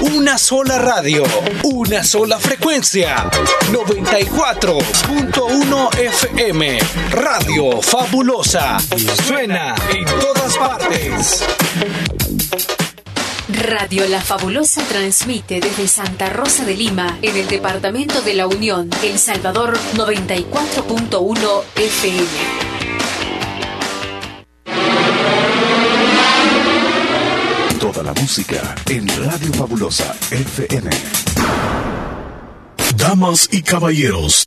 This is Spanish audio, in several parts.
Una sola radio, una sola frecuencia. 94.1 FM. Radio Fabulosa. Suena en todas partes. Radio La Fabulosa transmite desde Santa Rosa de Lima, en el departamento de La Unión, El Salvador 94.1 FM. Música en Radio Fabulosa FM. Damas y caballeros,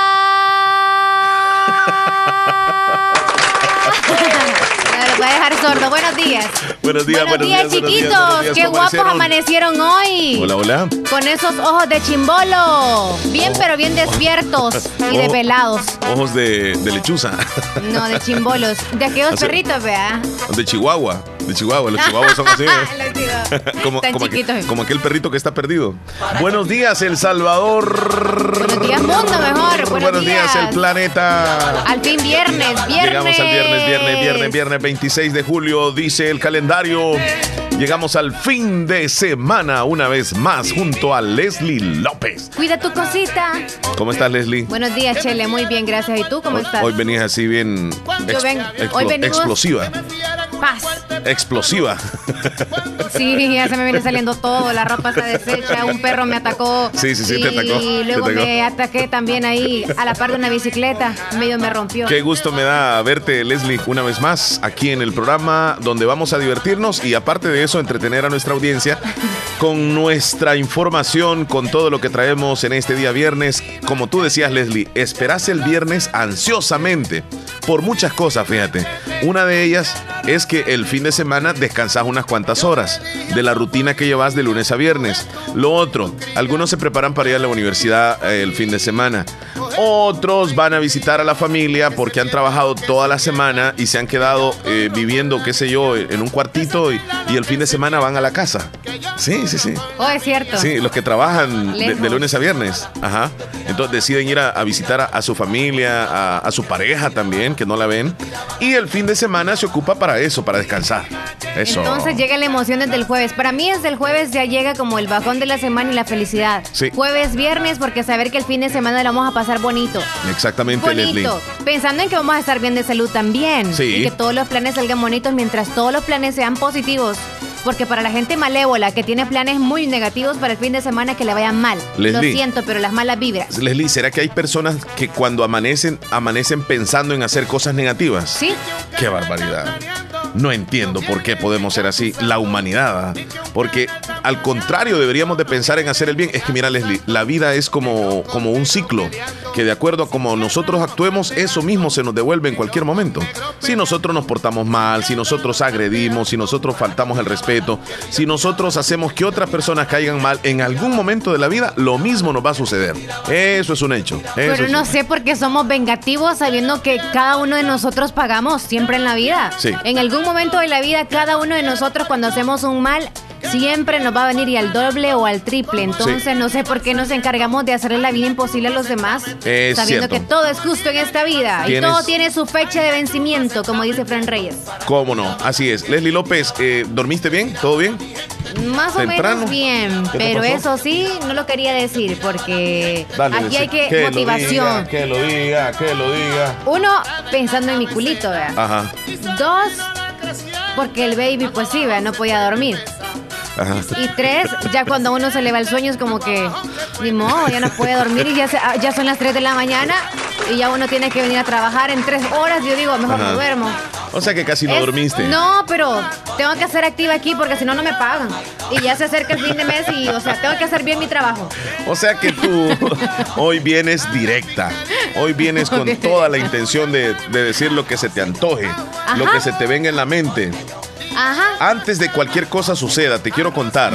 Va a dejar sordo. Buenos días. Buenos días, buenos, días, chiquitos. Qué guapos amanecieron hoy. Hola, hola. Con esos ojos de chimbolo. Bien, pero bien despiertos y de pelados. Ojos de, lechuza. No, de chimbolos. De aquellos perritos, vea. De Chihuahua. De Chihuahua. Los chihuahuas son así. como, como, aquel perrito que está perdido. Buenos días, El Salvador. Buenos días, mundo, mejor. Buenos, días. el planeta. Al fin viernes, viernes. Llegamos al viernes, viernes, viernes, viernes 26 de julio, dice el calendario. Llegamos al fin de semana una vez más junto a Leslie López. Cuida tu cosita. ¿Cómo estás, Leslie? Buenos días, Chele. Muy bien, gracias. ¿Y tú cómo estás? Hoy venías así bien explosiva. Paz. Explosiva. Sí, ya se me viene saliendo todo. La ropa está deshecha. Un perro me atacó. Sí, sí, sí, te atacó. Y luego me ataqué también ahí a la par de una bicicleta. Medio me rompió. Qué gusto me da verte, Leslie, una vez más aquí en el programa donde vamos a divertirnos y aparte de eso entretener a nuestra audiencia con nuestra información, con todo lo que traemos en este día viernes. Como tú decías, Leslie, esperas el viernes ansiosamente por muchas cosas, fíjate. Una de ellas es que el fin de semana descansas unas cuantas horas de la rutina que llevas de lunes a viernes. Lo otro, algunos se preparan para ir a la universidad eh, el fin de semana. Otros van a visitar a la familia porque han trabajado toda la semana y se han quedado eh, viviendo, qué sé yo, en un cuartito y, el fin de semana van a la casa. Sí, sí, sí. Oh, es cierto. Sí, los que trabajan de, lunes a viernes. Ajá. Entonces deciden ir a, visitar a, su familia, a, su pareja también, que no la ven. Y el fin de semana se ocupa para eso, para descansar. Eso. Entonces llega la emoción desde el jueves. Para mí desde el jueves ya llega como el bajón de la semana y la felicidad. Sí. Jueves, viernes, porque saber que el fin de semana lo vamos a pasar bonito. Exactamente, bonito. Pensando en que vamos a estar bien de salud también. Sí. Y que todos los planes salgan bonitos mientras todos los planes sean positivos. Porque para la gente malévola que tiene planes muy negativos para el fin de semana que le vayan mal. Lo siento, pero las malas vibras. Leslie, ¿será que hay personas que cuando amanecen, amanecen pensando en hacer cosas negativas? Sí. Qué barbaridad. No entiendo por qué podemos ser así, la humanidad. Porque al contrario deberíamos de pensar en hacer el bien. Es que mira Leslie, la vida es como, como un ciclo, que de acuerdo a como nosotros actuemos, eso mismo se nos devuelve en cualquier momento. Si nosotros nos portamos mal, si nosotros agredimos, si nosotros faltamos el respeto, si nosotros hacemos que otras personas caigan mal, en algún momento de la vida lo mismo nos va a suceder. Eso es un hecho. Pero no sé por qué somos vengativos sabiendo que cada uno de nosotros pagamos siempre en la vida. Sí. En algún momento de la vida, cada uno de nosotros cuando hacemos un mal, siempre nos va a venir y al doble o al triple. Entonces no sé por qué nos encargamos de hacerle la vida imposible a los demás, sabiendo que todo es justo en esta vida y todo tiene su fecha de vencimiento, como dice Fran Reyes. ¿Cómo no? Así es. Leslie López, eh, ¿dormiste bien? ¿Todo bien? Más o menos bien, pero eso sí, no lo quería decir porque aquí hay que, motivación. que lo diga, que lo diga. Uno, pensando en mi culito, ¿verdad? Ajá. Dos, porque el baby, pues sí, ¿verdad? no podía dormir. Y tres, ya cuando uno se le va el sueño es como que, ni modo, ya no puede dormir y ya, ah, ya son las 3 de la mañana y ya uno tiene que venir a trabajar en tres horas. Yo digo, mejor no duermo. O sea que casi no dormiste. No, pero tengo que ser activa aquí porque si no, no me pagan. Y ya se acerca el fin de mes y, o sea, tengo que hacer bien mi trabajo. O sea que tú hoy vienes directa. Hoy vienes con toda la intención de, decir lo que se te antoje, lo que se te venga en la mente. Antes de cualquier cosa suceda, te quiero contar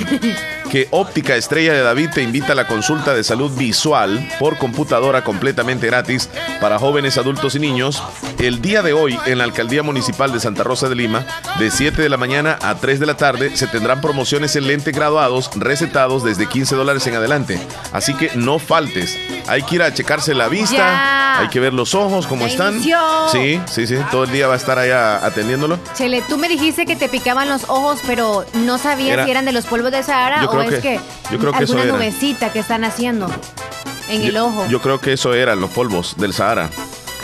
que Óptica Estrella de David te invita a la consulta de salud visual por computadora completamente gratis para jóvenes, adultos y niños el día de hoy en la Alcaldía Municipal de Santa Rosa de Lima, de 7 de la mañana a 3 de la tarde, se tendrán promociones en lentes graduados recetados desde 15 dólares en adelante. Así que no faltes. Hay que ir a checarse la vista, hay que ver los ojos, cómo están. Sí, sí, sí. Todo el día va a estar allá atendiéndolo. Chele, tú me dijiste que te picaban los ojos, pero no sabía si eran de los polvos de Sahara o es que, yo creo que alguna nubecita que están haciendo en el ojo. Yo creo que eso eran los polvos del Sahara.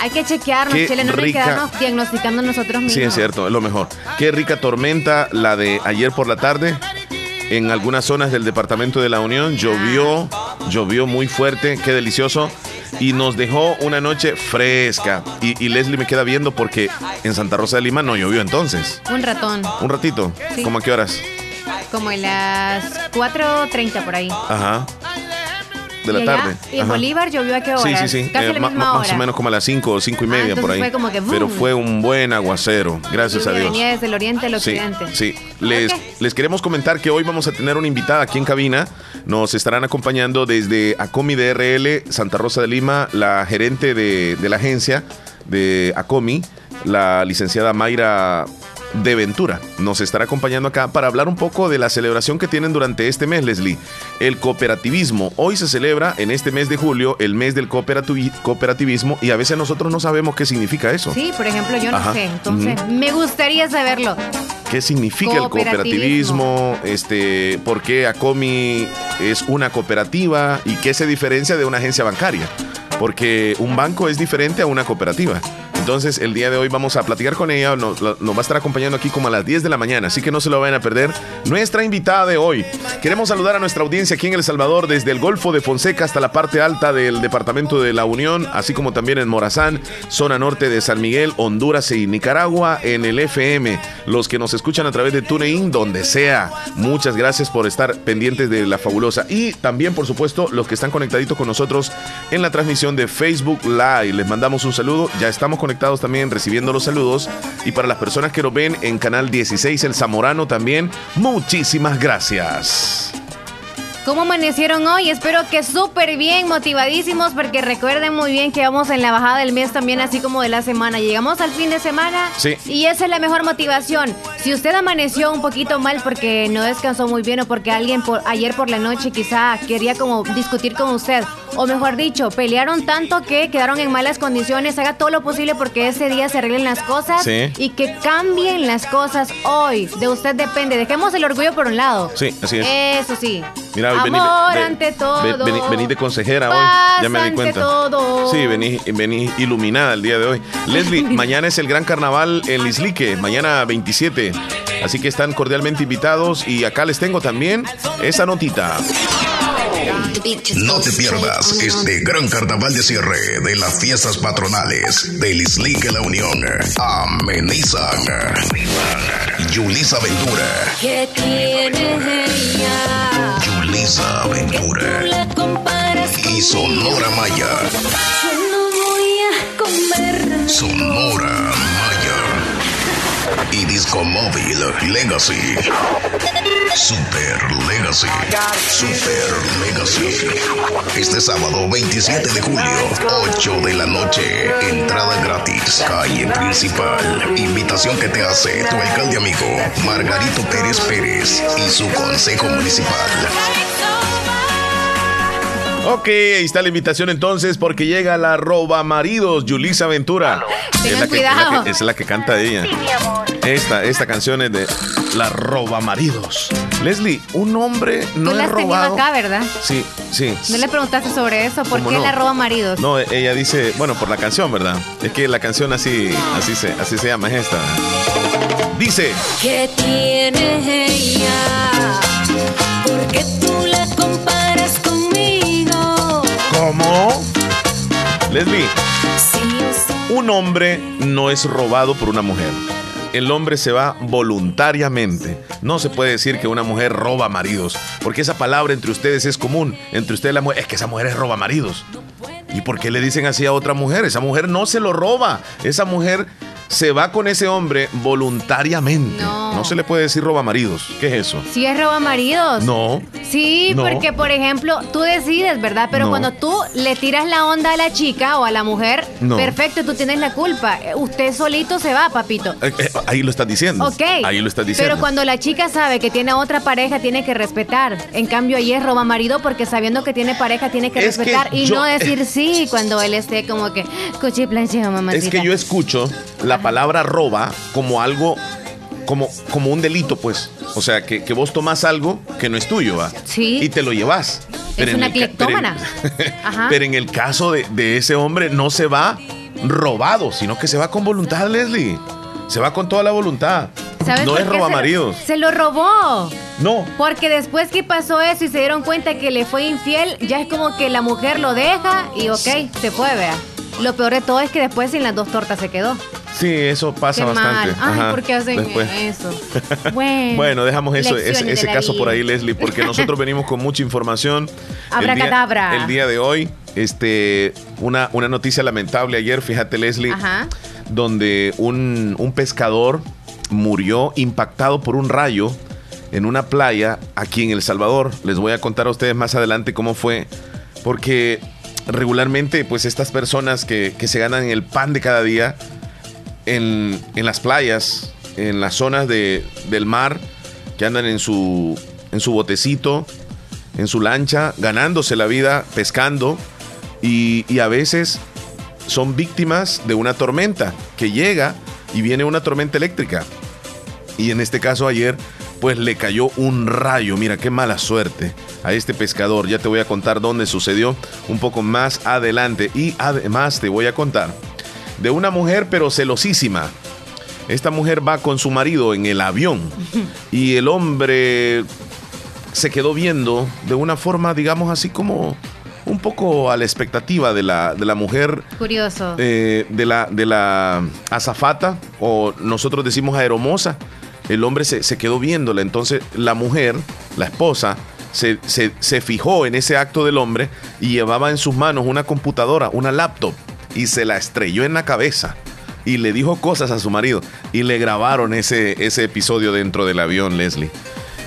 Hay que chequearnos, Chele, no rica, diagnosticando nosotros mismos. Sí, es cierto, es lo mejor. Qué rica tormenta la de ayer por la tarde. En algunas zonas del departamento de la Unión llovió, llovió muy fuerte, qué delicioso. Y nos dejó una noche fresca. Y, Leslie me queda viendo porque en Santa Rosa de Lima no llovió entonces. Un ratón. Un ratito. ¿Cómo a qué horas? Como en las 4.30 por ahí. Ajá de la tarde. ¿Y en Bolívar llovió a qué hora? Sí, sí, sí. Casi eh, Más o menos como a las 5 o 5 y media ah, por ahí. Fue como que, Pero fue un buen aguacero, gracias a Dios. Venía desde el oriente al occidente. Sí, Les, les queremos comentar que hoy vamos a tener una invitada aquí en cabina. Nos estarán acompañando desde Acomi DRL, Santa Rosa de Lima, la gerente de, de la agencia de Acomi, la licenciada Mayra de Ventura. Nos estará acompañando acá para hablar un poco de la celebración que tienen durante este mes, Leslie. El cooperativismo. Hoy se celebra en este mes de julio el mes del cooperativismo y a veces nosotros no sabemos qué significa eso. Sí, por ejemplo, yo no sé. Entonces, me gustaría saberlo. ¿Qué significa el cooperativismo? Este, ¿Por qué ACOMI es una cooperativa? ¿Y qué se diferencia de una agencia bancaria? Porque un banco es diferente a una cooperativa. Entonces, el día de hoy vamos a platicar con ella. Nos, va a estar acompañando aquí como a las 10 de la mañana, así que no se lo vayan a perder. Nuestra invitada de hoy. Queremos saludar a nuestra audiencia aquí en El Salvador, desde el Golfo de Fonseca hasta la parte alta del departamento de La Unión, así como también en Morazán, zona norte de San Miguel, Honduras y Nicaragua, en el FM. Los que nos escuchan a través de TuneIn, donde sea. Muchas gracias por estar pendientes de la fabulosa. Y también, por supuesto, los que están conectaditos con nosotros en la transmisión de Facebook Live. Les mandamos un saludo. Ya estamos conectados también recibiendo los saludos. Y para las personas que lo ven en Canal 16, El Zamorano también, muchísimas gracias. ¿Cómo amanecieron hoy? Espero que súper bien, motivadísimos, porque recuerden muy bien que vamos en la bajada del mes también, así como de la semana. Llegamos al fin de semana sí. y esa es la mejor motivación. Si usted amaneció un poquito mal porque no descansó muy bien o porque alguien por, ayer por la noche quizá quería como discutir con usted, o mejor dicho, pelearon tanto que quedaron en malas condiciones, haga todo lo posible porque ese día se arreglen las cosas y que cambien las cosas hoy. De usted depende. Dejemos el orgullo por un lado. Sí, así es. Eso sí. Mira, Amor ante todo. Vení, de consejera hoy, ya me di cuenta. Todo. Sí, vení, vení iluminada el día de hoy. Leslie, mañana es el gran carnaval en Lislique, mañana 27. Así que están cordialmente invitados y acá les tengo también esa notita. No te pierdas este gran carnaval de cierre de las fiestas patronales de Lislique La Unión. Amenizan. Yulisa Ventura. ¿Qué tiene ella? Yulisa Ventura. Y Sonora Maya. Yo no voy a comer. Sonora. Y Disco Móvil Legacy. Super Legacy. Super Legacy. Este sábado 27 de julio, 8 de la noche. Entrada gratis. Calle principal. Invitación que te hace tu alcalde amigo, Margarito Pérez Pérez y su consejo municipal. Ok, ahí está la invitación entonces, porque llega la roba maridos, Yulisa Ventura. Es la, que, es la, que, canta ella. Esta, esta canción es de La roba maridos. Leslie, un hombre no Tú la has robado. acá, ¿verdad? Sí, sí. ¿No le preguntaste sobre eso? ¿Por qué la roba maridos? No, ella dice, bueno, por la canción, ¿verdad? Es que la canción así, así se, así se llama, es esta. Dice. ¿Qué tiene ella? Porque tú Leslie. Un hombre no es robado por una mujer. El hombre se va voluntariamente. No se puede decir que una mujer roba maridos, porque esa palabra entre ustedes es común. Entre ustedes la mujer, es que esa mujer es roba maridos. ¿Y por qué le dicen así a otra mujer? Esa mujer no se lo roba. Esa mujer se va con ese hombre voluntariamente. No. se le puede decir roba maridos. ¿Qué es eso? Sí es roba maridos. No. Sí, porque por ejemplo, tú decides, ¿verdad? Pero cuando tú le tiras la onda a la chica o a la mujer, perfecto, tú tienes la culpa. Usted solito se va, papito. Eh, eh, ahí lo estás diciendo. Ok. Ahí lo estás diciendo. Pero cuando la chica sabe que tiene otra pareja, tiene que respetar. En cambio, ahí es roba marido porque sabiendo que tiene pareja, tiene que respetar y no decir sí cuando él esté como que mamá. Es que yo escucho la palabra roba como algo, como, como un delito, pues. O sea, que, vos tomás algo que no es tuyo, ¿va? Sí. Y te lo llevas. Es una cleptómana. Pero, en el caso de, ese hombre no se va robado, sino que se va con voluntad, Leslie. Se va con toda la voluntad. no es roba maridos. Se lo robó. No. Porque después que pasó eso y se dieron cuenta que le fue infiel, ya es como que la mujer lo deja y ok, se fue, vea. Lo peor de todo es que después sin las dos tortas se quedó. Sí, eso pasa bastante. Ay, ¿por qué hacen eso? Bueno, dejamos eso, ese, caso por ahí, Leslie, porque nosotros venimos con mucha información. Abracadabra. El día, el día de hoy, este, una, una noticia lamentable ayer, fíjate, Leslie, donde un, un pescador murió impactado por un rayo en una playa aquí en El Salvador. Les voy a contar a ustedes más adelante cómo fue, porque regularmente, pues estas personas que, se ganan el pan de cada día en, las playas, en las zonas de, del mar, que andan en su, en su botecito, en su lancha, ganándose la vida, pescando, y, y a veces son víctimas de una tormenta que llega y viene una tormenta eléctrica. Y en este caso ayer pues le cayó un rayo. Mira, qué mala suerte a este pescador. Ya te voy a contar dónde sucedió un poco más adelante. Y además te voy a contar de una mujer pero celosísima. Esta mujer va con su marido en el avión y el hombre se quedó viendo de una forma, digamos así como un poco a la expectativa de la, de la mujer. Curioso. Eh, de, la, de la azafata, o nosotros decimos aeromosa el hombre se, quedó viéndola. Entonces la mujer, la esposa, se, se, fijó en ese acto del hombre y llevaba en sus manos una computadora, una laptop, y se la estrelló en la cabeza. Y le dijo cosas a su marido. Y le grabaron ese, ese episodio dentro del avión, Leslie.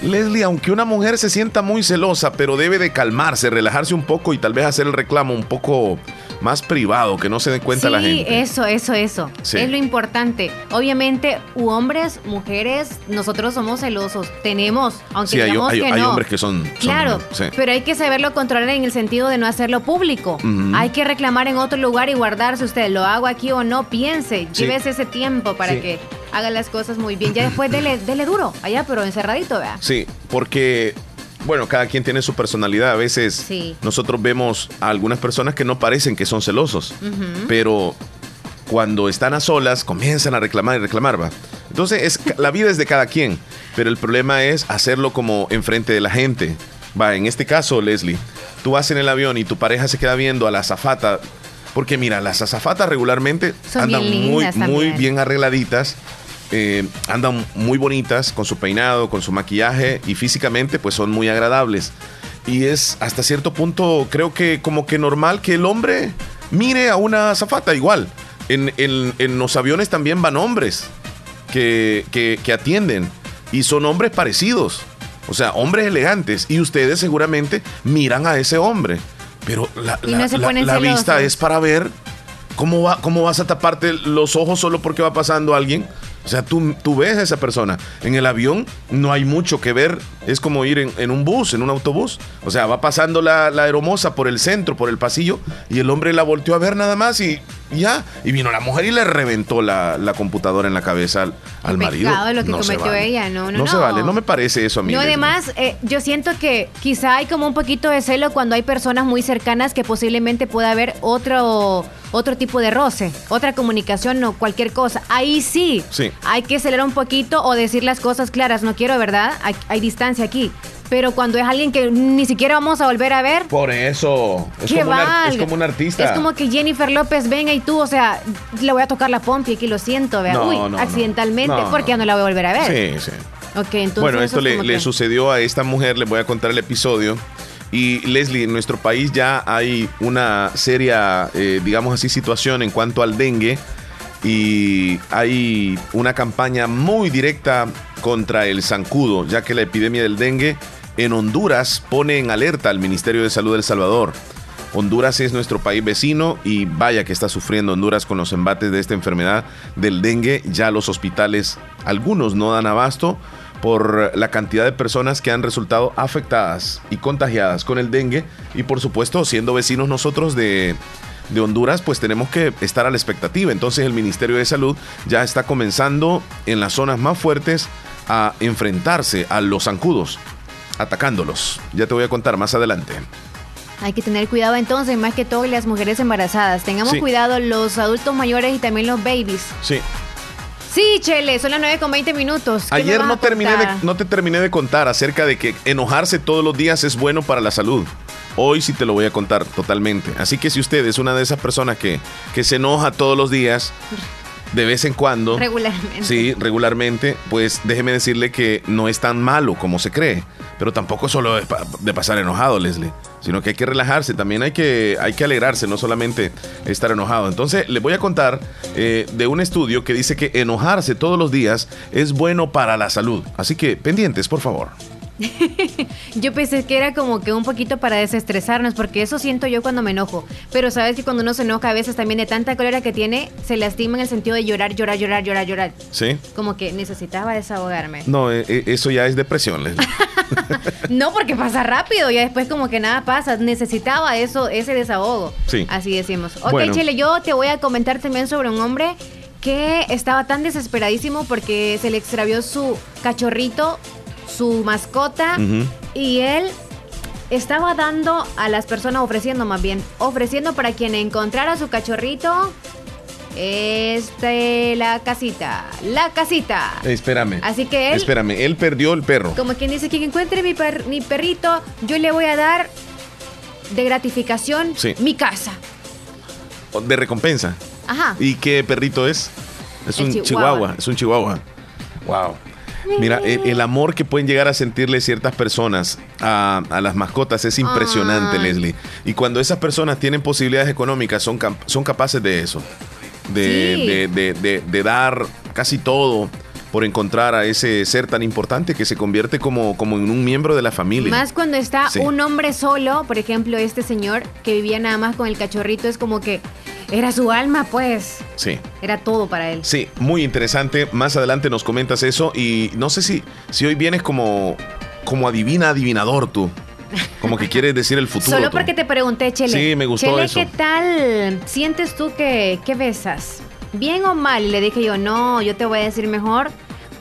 Leslie, aunque una mujer se sienta muy celosa, pero debe de calmarse, relajarse un poco y tal vez hacer el reclamo un poco más privado, que no se den cuenta la gente. Sí, eso, eso, eso. Es lo importante. Obviamente, hombres, mujeres, nosotros somos celosos. Tenemos, aunque sí, hay, hay, hombres que son. claro, pero hay que saberlo controlar en el sentido de no hacerlo público. Hay que reclamar en otro lugar y guardarse usted. ¿Lo hago aquí o no? Piense, llévese ese tiempo para que haga las cosas muy bien. Ya después dele, dele duro, allá, pero encerradito, vea. Sí, porque bueno, cada quien tiene su personalidad. A veces nosotros vemos a algunas personas que no parecen que son celosos, pero cuando están a solas comienzan a reclamar y reclamar, va. Entonces, es, la vida es de cada quien, pero el problema es hacerlo como enfrente de la gente. Va, en este caso, Leslie, tú vas en el avión y tu pareja se queda viendo a la azafata, porque mira, las azafatas regularmente andan muy, muy bien arregladitas eh, andan muy bonitas con su peinado, con su maquillaje y físicamente pues son muy agradables. Y es hasta cierto punto creo que como que normal que el hombre mire a una azafata igual. En, los aviones también van hombres que, que, atienden y son hombres parecidos. O sea, hombres elegantes. Y ustedes seguramente miran a ese hombre. Pero la, la vista es para ver cómo, va, cómo vas a taparte los ojos solo porque va pasando alguien. O sea, tú, tú ves a esa persona. En el avión no hay mucho que ver. Es como ir en, un bus, en un autobús. O sea, va pasando la, la hermosa por el centro, por el pasillo, y el hombre la volteó a ver nada más y ya. Y vino la mujer y le reventó la, computadora en la cabeza al, al marido. lo que cometió ella, no, no, no. se vale, no me parece eso a mí. No, además, eh, yo siento que quizá hay como un poquito de celo cuando hay personas muy cercanas que posiblemente pueda haber otro otro tipo de roce, otra comunicación o cualquier cosa. Ahí sí, sí. hay que acelerar un poquito o decir las cosas claras. No quiero, ¿verdad? hay distancia aquí pero cuando es alguien que ni siquiera vamos a volver a ver. Por eso. Es, como, es como un artista. Es como que Jennifer López venga y tú, o sea, le voy a tocar la pompa y aquí lo siento, vea. Uy, accidentalmente, porque ya no la voy a volver a ver. Sí, sí. Entonces. Bueno, esto le, sucedió a esta mujer, les voy a contar el episodio. Y Leslie, en nuestro país ya hay una seria, eh, digamos así, situación en cuanto al dengue. Y hay una campaña muy directa contra el zancudo, ya que la epidemia del dengue en Honduras pone en alerta al Ministerio de Salud del Salvador. Honduras es nuestro país vecino y vaya que está sufriendo Honduras con los embates de esta enfermedad del dengue. Ya los hospitales, algunos no dan abasto por la cantidad de personas que han resultado afectadas y contagiadas con el dengue y por supuesto siendo vecinos nosotros de, de Honduras, pues tenemos que estar a la expectativa. Entonces el Ministerio de Salud ya está comenzando en las zonas más fuertes a enfrentarse a los zancudos, atacándolos. Ya te voy a contar más adelante. Hay que tener cuidado entonces, más que todo las mujeres embarazadas. Tengamos cuidado los adultos mayores y también los babies. Sí. Sí, Chele, son las 9 con 20 minutos. Ayer no, terminé no te terminé de contar acerca de que enojarse todos los días es bueno para la salud. Hoy sí te lo voy a contar totalmente. Así que si usted es una de esas personas que, que se enoja todos los días, de vez en cuando. Regularmente. Sí, regularmente. Pues déjeme decirle que no es tan malo como se cree. Pero tampoco solo de pasar enojado, Leslie. Sino que hay que relajarse. También hay que, hay que alegrarse, no solamente estar enojado. Entonces, les voy a contar eh, de un estudio que dice que enojarse todos los días es bueno para la salud. Así que pendientes, por favor. yo pensé que era como que un poquito para desestresarnos, porque eso siento yo cuando me enojo. Pero sabes que cuando uno se enoja a veces también de tanta cólera que tiene, se lastima en el sentido de llorar, llorar, llorar, llorar, llorar. Sí. Como que necesitaba desahogarme. No, eh, eh, eso ya es depresión. no, porque pasa rápido, y después como que nada pasa. Necesitaba eso, ese desahogo. Sí. Así decimos. Ok, Chile, yo te voy a comentar también sobre un hombre que estaba tan desesperadísimo porque se le extravió su cachorrito su mascota y él estaba dando a las personas, ofreciendo más bien, ofreciendo para quien encontrara su cachorrito, este, la casita, la casita. espérame. Así que él. Espérame, él perdió el perro. Como quien dice, quien encuentre mi, mi perrito, yo le voy a dar de gratificación mi casa. De recompensa. Ajá. ¿Y qué perrito es? Es un chihuahua. Es un chihuahua. Wow. Mira, el, amor que pueden llegar a sentirle ciertas personas a, las mascotas es impresionante, Leslie. Y cuando esas personas tienen posibilidades económicas, son, son capaces de eso. De, de, dar casi todo por encontrar a ese ser tan importante que se convierte como, como en un miembro de la familia. Más cuando está un hombre solo, por ejemplo, este señor que vivía nada más con el cachorrito, es como que era su alma, pues. Sí. Era todo para él. Sí, muy interesante. Más adelante nos comentas eso y no sé si, si hoy vienes como, como adivina, adivinador tú. Como que quieres decir el futuro. Solo porque te pregunté, Chele. Sí, me gustó Chele, eso. ¿qué tal sientes tú que, que besas? ¿Bien o mal? Y le dije yo, no, yo te voy a decir mejor.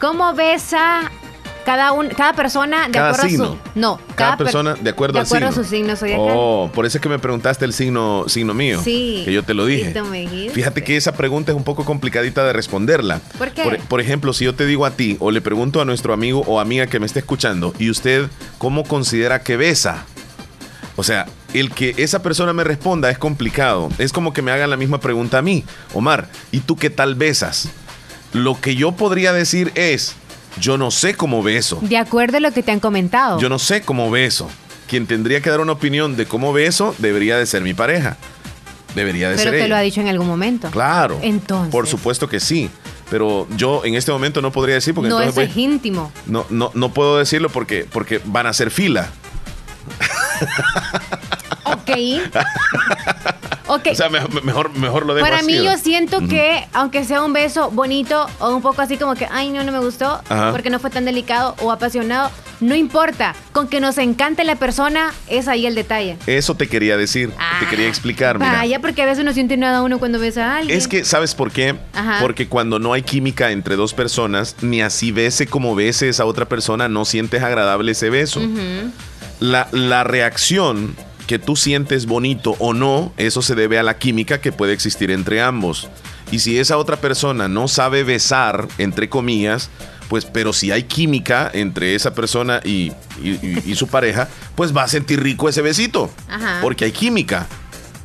¿Cómo besa cada, un, cada persona de acuerdo a su. No, cada, persona de acuerdo, de acuerdo a su signo. Soy oh, por eso es que me preguntaste el signo, signo mío. Sí. Que yo te lo dije. Fíjate que esa pregunta es un poco complicadita de responderla. ¿Por qué? Por, ejemplo, si yo te digo a ti o le pregunto a nuestro amigo o amiga que me esté escuchando, ¿y usted cómo considera que besa? O sea, el que esa persona me responda es complicado. Es como que me hagan la misma pregunta a mí. Omar, ¿y tú qué tal besas? Lo que yo podría decir es, yo no sé cómo beso. De acuerdo a lo que te han comentado. Yo no sé cómo beso. Quien tendría que dar una opinión de cómo beso debería de ser mi pareja. Debería de ser. Pero te lo ha dicho en algún momento. Claro. Entonces. Por supuesto que sí. Pero yo en este momento no podría decir porque no entonces es íntimo. No, no, no puedo decirlo porque, porque van a hacer fila. Ok. O sea, mejor, mejor, lo dejo Para mí yo siento que, aunque sea un beso bonito o un poco así como que, ay, no, no me gustó, porque no fue tan delicado o apasionado, no importa. Con que nos encante la persona, es ahí el detalle. Eso te quería decir, te quería explicar. Mira. Vaya, porque a veces no siente nada uno cuando besa a alguien. Es que, ¿sabes por qué? Porque cuando no hay química entre dos personas, ni así bese como beses a otra persona, no sientes agradable ese beso. la, la reacción que tú sientes bonito o no, eso se debe a la química que puede existir entre ambos. Y si esa otra persona no sabe besar, entre comillas, pues, pero si hay química entre esa persona y, su pareja, pues va a sentir rico ese besito. Porque hay química.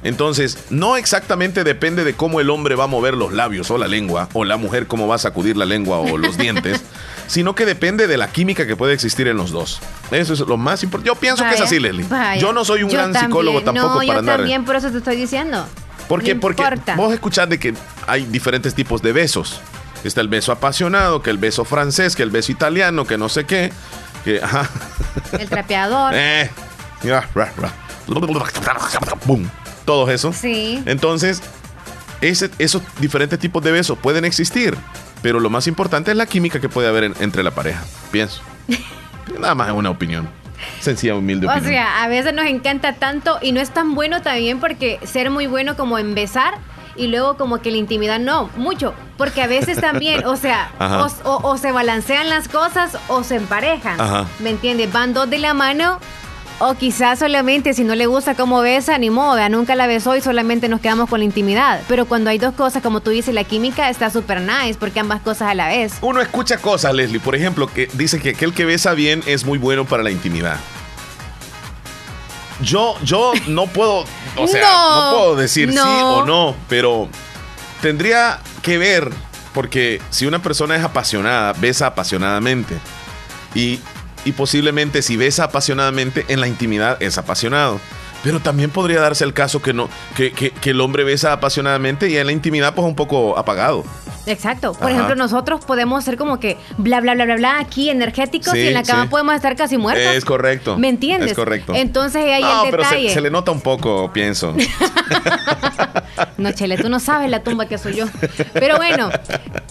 Entonces, no exactamente depende de cómo el hombre va a mover los labios o la lengua, o la mujer cómo va a sacudir la lengua o los dientes, sino que depende de la química que puede existir en los dos. Eso es lo más importante. Yo pienso que es así, Leslie. Yo no soy un gran psicólogo tampoco no, para yo también, por eso te estoy diciendo. Porque, porque vos escuchás de que hay diferentes tipos de besos. Está el beso apasionado, que el beso francés, que el beso italiano, que no sé qué. Que, El trapeador. Eh, Todo eso. Sí. Entonces, ese, esos diferentes tipos de besos pueden existir. Pero lo más importante es la química que puede haber entre la pareja. Pienso. Nada más es una opinión. Sencilla, humilde opinión. O sea, a veces nos encanta tanto y no es tan bueno también porque ser muy bueno como en besar y luego como que la intimidad no, mucho, porque a veces también, o sea, o, se balancean las cosas o se emparejan, ¿me entiendes? Van dos de la mano o quizás solamente si no le gusta cómo besa, ni modo, nunca la besó y solamente nos quedamos con la intimidad. Pero cuando hay dos cosas, como tú dices, la química está súper nice porque ambas cosas a la vez. Uno escucha cosas, Leslie, por ejemplo, que dice que aquel que besa bien es muy bueno para la intimidad. Yo, yo no puedo, o sea, no, puedo decir sí o no, pero tendría que ver, porque si una persona es apasionada, besa apasionadamente. Y y posiblemente si besa apasionadamente en la intimidad es apasionado. Pero también podría darse el caso que no que, que, el hombre besa apasionadamente y en la intimidad pues un poco apagado. Exacto. Por ejemplo, nosotros podemos ser como que bla, bla, bla, bla, bla, aquí energéticos y en la cama podemos estar casi muertos. Es correcto. ¿Me entiendes? Es correcto. Entonces ahí no, el detalle. Pero se, le nota un poco, pienso. no, Chele, tú no sabes la tumba que soy yo. Pero bueno,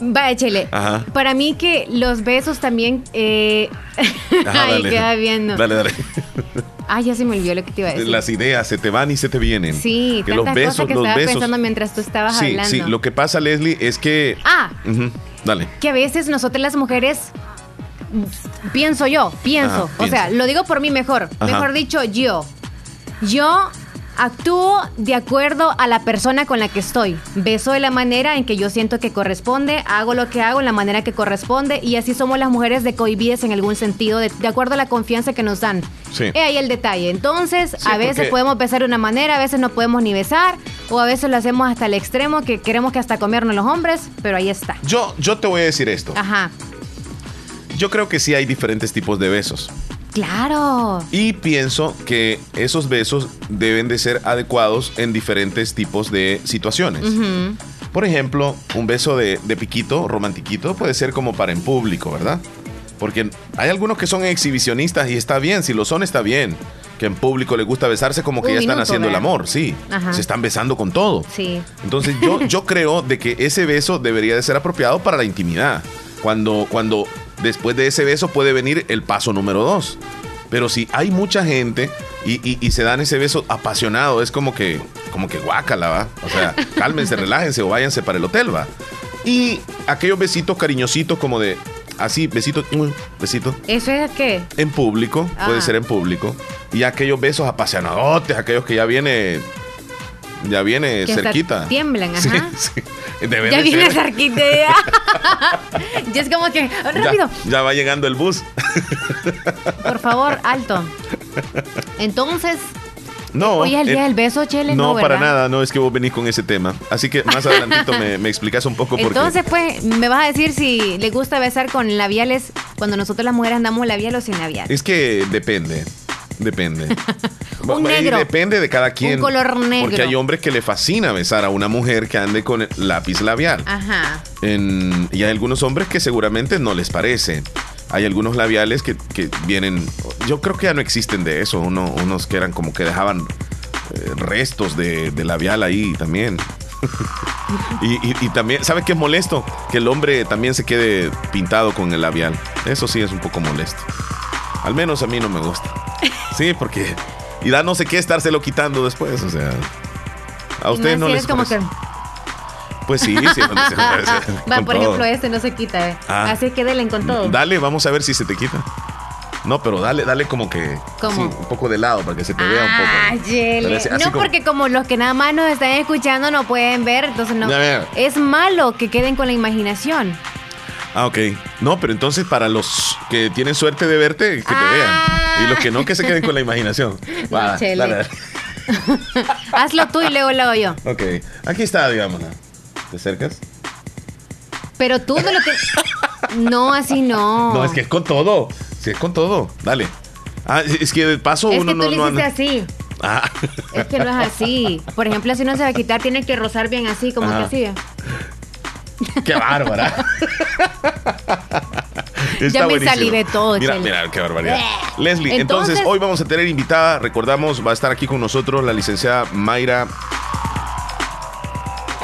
vaya, Chele. Para mí que los besos también... Eh... Ay, queda viendo. Dale, dale. Ah, ya se me olvidó lo que te iba a decir. Las ideas se te van y se te vienen. Sí, que los besos, que los estaba pensando mientras tú estabas hablando. Sí, lo que pasa, Leslie, es que. Ah, dale. Que a veces nosotras las mujeres pienso yo, pienso, o sea, lo digo por mí mejor, mejor dicho yo. Yo Actúo de acuerdo a la persona con la que estoy. Beso de la manera en que yo siento que corresponde, hago lo que hago en la manera que corresponde y así somos las mujeres de cohibidas en algún sentido, de, acuerdo a la confianza que nos dan. Sí. ahí el detalle. Entonces, a veces podemos besar de una manera, a veces no podemos ni besar, o a veces lo hacemos hasta el extremo que queremos que hasta comernos los hombres, pero ahí está. Yo, yo te voy a decir esto. Ajá. Yo creo que sí hay diferentes tipos de besos. Claro. Y pienso que esos besos deben de ser adecuados en diferentes tipos de situaciones. Por ejemplo, un beso de, piquito, romantiquito, puede ser como para en público, ¿verdad? Porque hay algunos que son exhibicionistas y está bien, si lo son está bien. Que en público les gusta besarse como que ya están haciendo el amor, sí. Se están besando con todo. Sí. Entonces yo, yo creo de que ese beso debería de ser apropiado para la intimidad. Cuando, cuando después de ese beso puede venir el paso número dos. Pero si hay mucha gente y, se dan ese beso apasionado, es como que, como que guácala, ¿va? O sea, cálmense, relájense o váyanse para el hotel, ¿va? Y aquellos besitos cariñositos como de, así, besitos, besito. ¿Eso es qué? En público, puede ah. ser en público. Y aquellos besos apasionados, aquellos que ya viene ya viene cerquita. Tiemblan, ajá. ya viene cerquita. ya es como que, rápido. Ya, va llegando el bus. Por favor, alto. Entonces, no. Hoy es el día del beso, Chele. No, para nada, no es que vos venís con ese tema. Así que más adelantito me, me explicas un poco por Entonces, pues, me vas a decir si le gusta besar con labiales cuando nosotros las mujeres andamos labial o sin labial. Es que depende. Depende. un negro. Depende de cada quien. Un color negro. Porque hay hombres que le fascina besar a una mujer que ande con lápiz labial. Ajá. y hay algunos hombres que seguramente no les parece. Hay algunos labiales que, vienen. Yo creo que ya no existen de eso. unos que eran como que dejaban eh, restos de, labial ahí también. y, y, también, ¿sabe qué es molesto? Que el hombre también se quede pintado con el labial. Eso sí es un poco molesto. Al menos a mí no me gusta. Sí, porque. Y da no sé qué estárselo quitando después, o sea. A ustedes no, les como que... Pues sí, sí. Va, por ejemplo, este no se quita, eh. Ah. Así que denle con todo. Dale, vamos a ver si se te quita. No, pero dale, dale como que un poco de lado para que se te vea un poco. no, porque como los que nada más nos están escuchando no pueden ver, entonces no. Es malo que queden con la imaginación. Ah, ok. No, pero entonces para los que tienen suerte de verte, que te vean. Y los que no, que se queden con la imaginación. Va, Hazlo tú y luego lo hago yo. Ok. Aquí está, digamos. ¿Te acercas? Pero tú de lo que. No, así no. No, es que es con todo. Sí, es con todo. Dale. Ah, es que de paso es uno que tú no. Lo hiciste así. Ah. Es que no es así. Por ejemplo, si no se va a quitar, tiene que rozar bien así, como que así. Qué bárbara. ya me salí de todo. Mira, mira, qué barbaridad. Leslie, entonces, hoy vamos a tener invitada, recordamos, va a estar aquí con nosotros la licenciada Mayra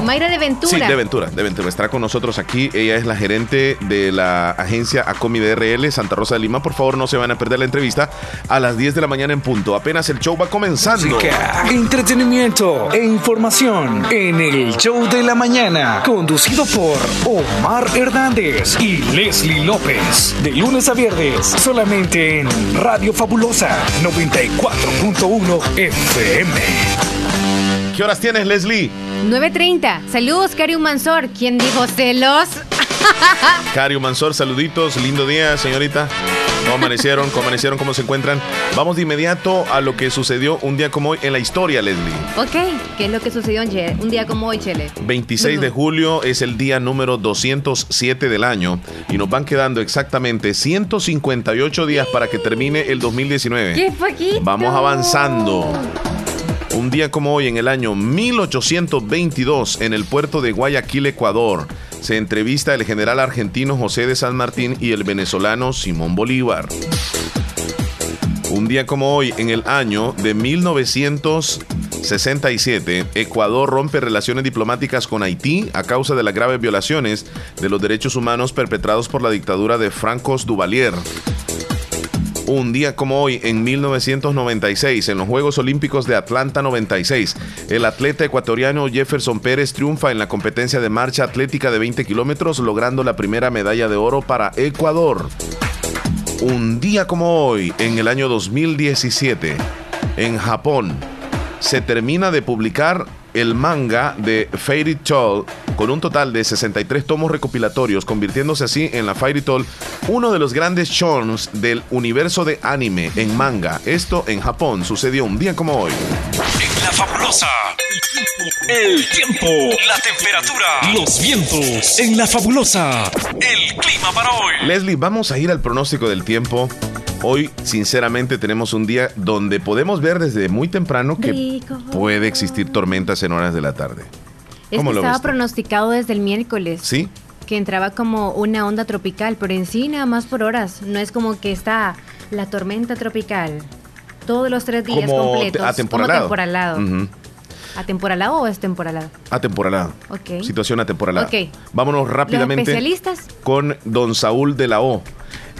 Mayra de Ventura. Sí, de Ventura, de Ventura. Estará con nosotros aquí. Ella es la gerente de la agencia Acomi DRL Santa Rosa de Lima. Por favor, no se van a perder la entrevista a las 10 de la mañana en punto. Apenas el show va comenzando. Música, entretenimiento e información en el show de la mañana. Conducido por Omar Hernández y Leslie López. De lunes a viernes, solamente en Radio Fabulosa 94.1 FM. ¿Qué horas tienes, Leslie? 9.30. Saludos, Cariu Mansor. ¿Quién dijo celos? Cariu Mansor, saluditos. Lindo día, señorita. ¿Cómo amanecieron? ¿Cómo amanecieron? ¿Cómo se encuentran? Vamos de inmediato a lo que sucedió un día como hoy en la historia, Leslie. Ok, ¿qué es lo que sucedió un día como hoy, Chele? 26 de julio es el día número 207 del año y nos van quedando exactamente 158 días para que termine el 2019. ¡Qué poquito! Vamos avanzando. Un día como hoy, en el año 1822, en el puerto de Guayaquil, Ecuador, se entrevista el general argentino José de San Martín y el venezolano Simón Bolívar. Un día como hoy, en el año de 1967, Ecuador rompe relaciones diplomáticas con Haití a causa de las graves violaciones de los derechos humanos perpetrados por la dictadura de Francos Duvalier. Un día como hoy, en 1996, en los Juegos Olímpicos de Atlanta 96, el atleta ecuatoriano Jefferson Pérez triunfa en la competencia de marcha atlética de 20 kilómetros, logrando la primera medalla de oro para Ecuador. Un día como hoy, en el año 2017, en Japón, se termina de publicar el manga de Fairy Tail con un total de 63 tomos recopilatorios, convirtiéndose así en la Fairy Tail uno de los grandes shows del universo de anime en manga. Esto en Japón sucedió un día como hoy. En la fabulosa. El tiempo, la temperatura, los vientos. En la fabulosa. El clima para hoy. Leslie, vamos a ir al pronóstico del tiempo. Hoy, sinceramente, tenemos un día donde podemos ver desde muy temprano que puede existir tormentas en horas de la tarde. ¿Cómo lo estaba pronosticado desde el miércoles. Sí. Que entraba como una onda tropical, pero en sí nada más por horas. No es como que está la tormenta tropical todos los tres días completos. Atemporalado. Como temporalado. ¿Atemporalado o es temporalado? Atemporalado. Ok. Situación atemporalada. Ok. Vámonos rápidamente. especialistas? Con don Saúl de la O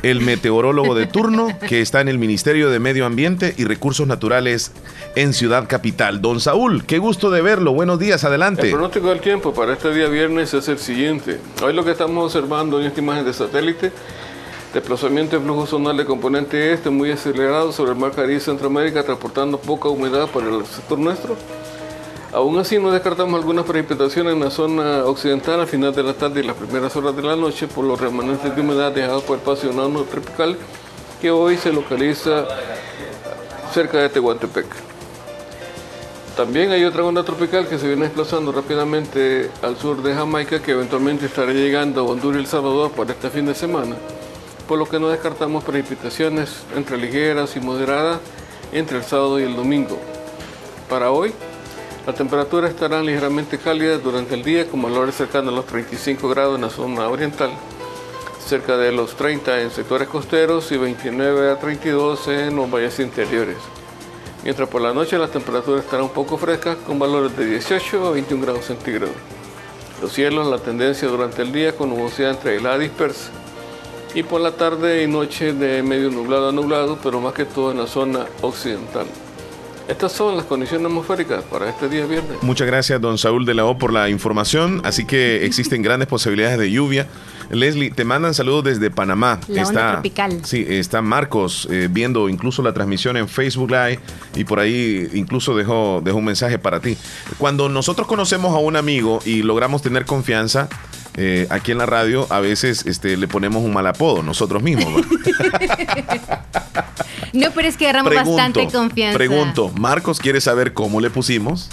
el meteorólogo de turno que está en el Ministerio de Medio Ambiente y Recursos Naturales en Ciudad Capital. Don Saúl, qué gusto de verlo. Buenos días, adelante. El pronóstico del tiempo para este día viernes es el siguiente. Hoy lo que estamos observando en esta imagen de satélite, desplazamiento de flujo zonal de componente este muy acelerado sobre el mar Caribe Centroamérica, transportando poca humedad para el sector nuestro Aún así, no descartamos algunas precipitaciones en la zona occidental a final de la tarde y las primeras horas de la noche por los remanentes de humedad dejados por el paso tropical que hoy se localiza cerca de Tehuantepec. También hay otra onda tropical que se viene desplazando rápidamente al sur de Jamaica que eventualmente estará llegando a Honduras y El Salvador para este fin de semana, por lo que no descartamos precipitaciones entre ligeras y moderadas entre el sábado y el domingo. Para hoy, las temperaturas estarán ligeramente cálidas durante el día con valores cercanos a los 35 grados en la zona oriental, cerca de los 30 en sectores costeros y 29 a 32 en los valles interiores. Mientras por la noche las temperaturas estarán un poco frescas con valores de 18 a 21 grados centígrados. Los cielos, la tendencia durante el día con nubosidad entre la dispersa y por la tarde y noche de medio nublado a nublado, pero más que todo en la zona occidental. Estas son las condiciones atmosféricas para este día viernes. Muchas gracias, don Saúl de la O, por la información. Así que existen grandes posibilidades de lluvia. Leslie, te mandan saludos desde Panamá. La está, tropical. Sí, está Marcos eh, viendo incluso la transmisión en Facebook Live y por ahí incluso dejó, dejó un mensaje para ti. Cuando nosotros conocemos a un amigo y logramos tener confianza, eh, aquí en la radio a veces este, le ponemos un mal apodo nosotros mismos. no, pero es que agarramos bastante confianza. Pregunto, Marcos quiere saber cómo le pusimos.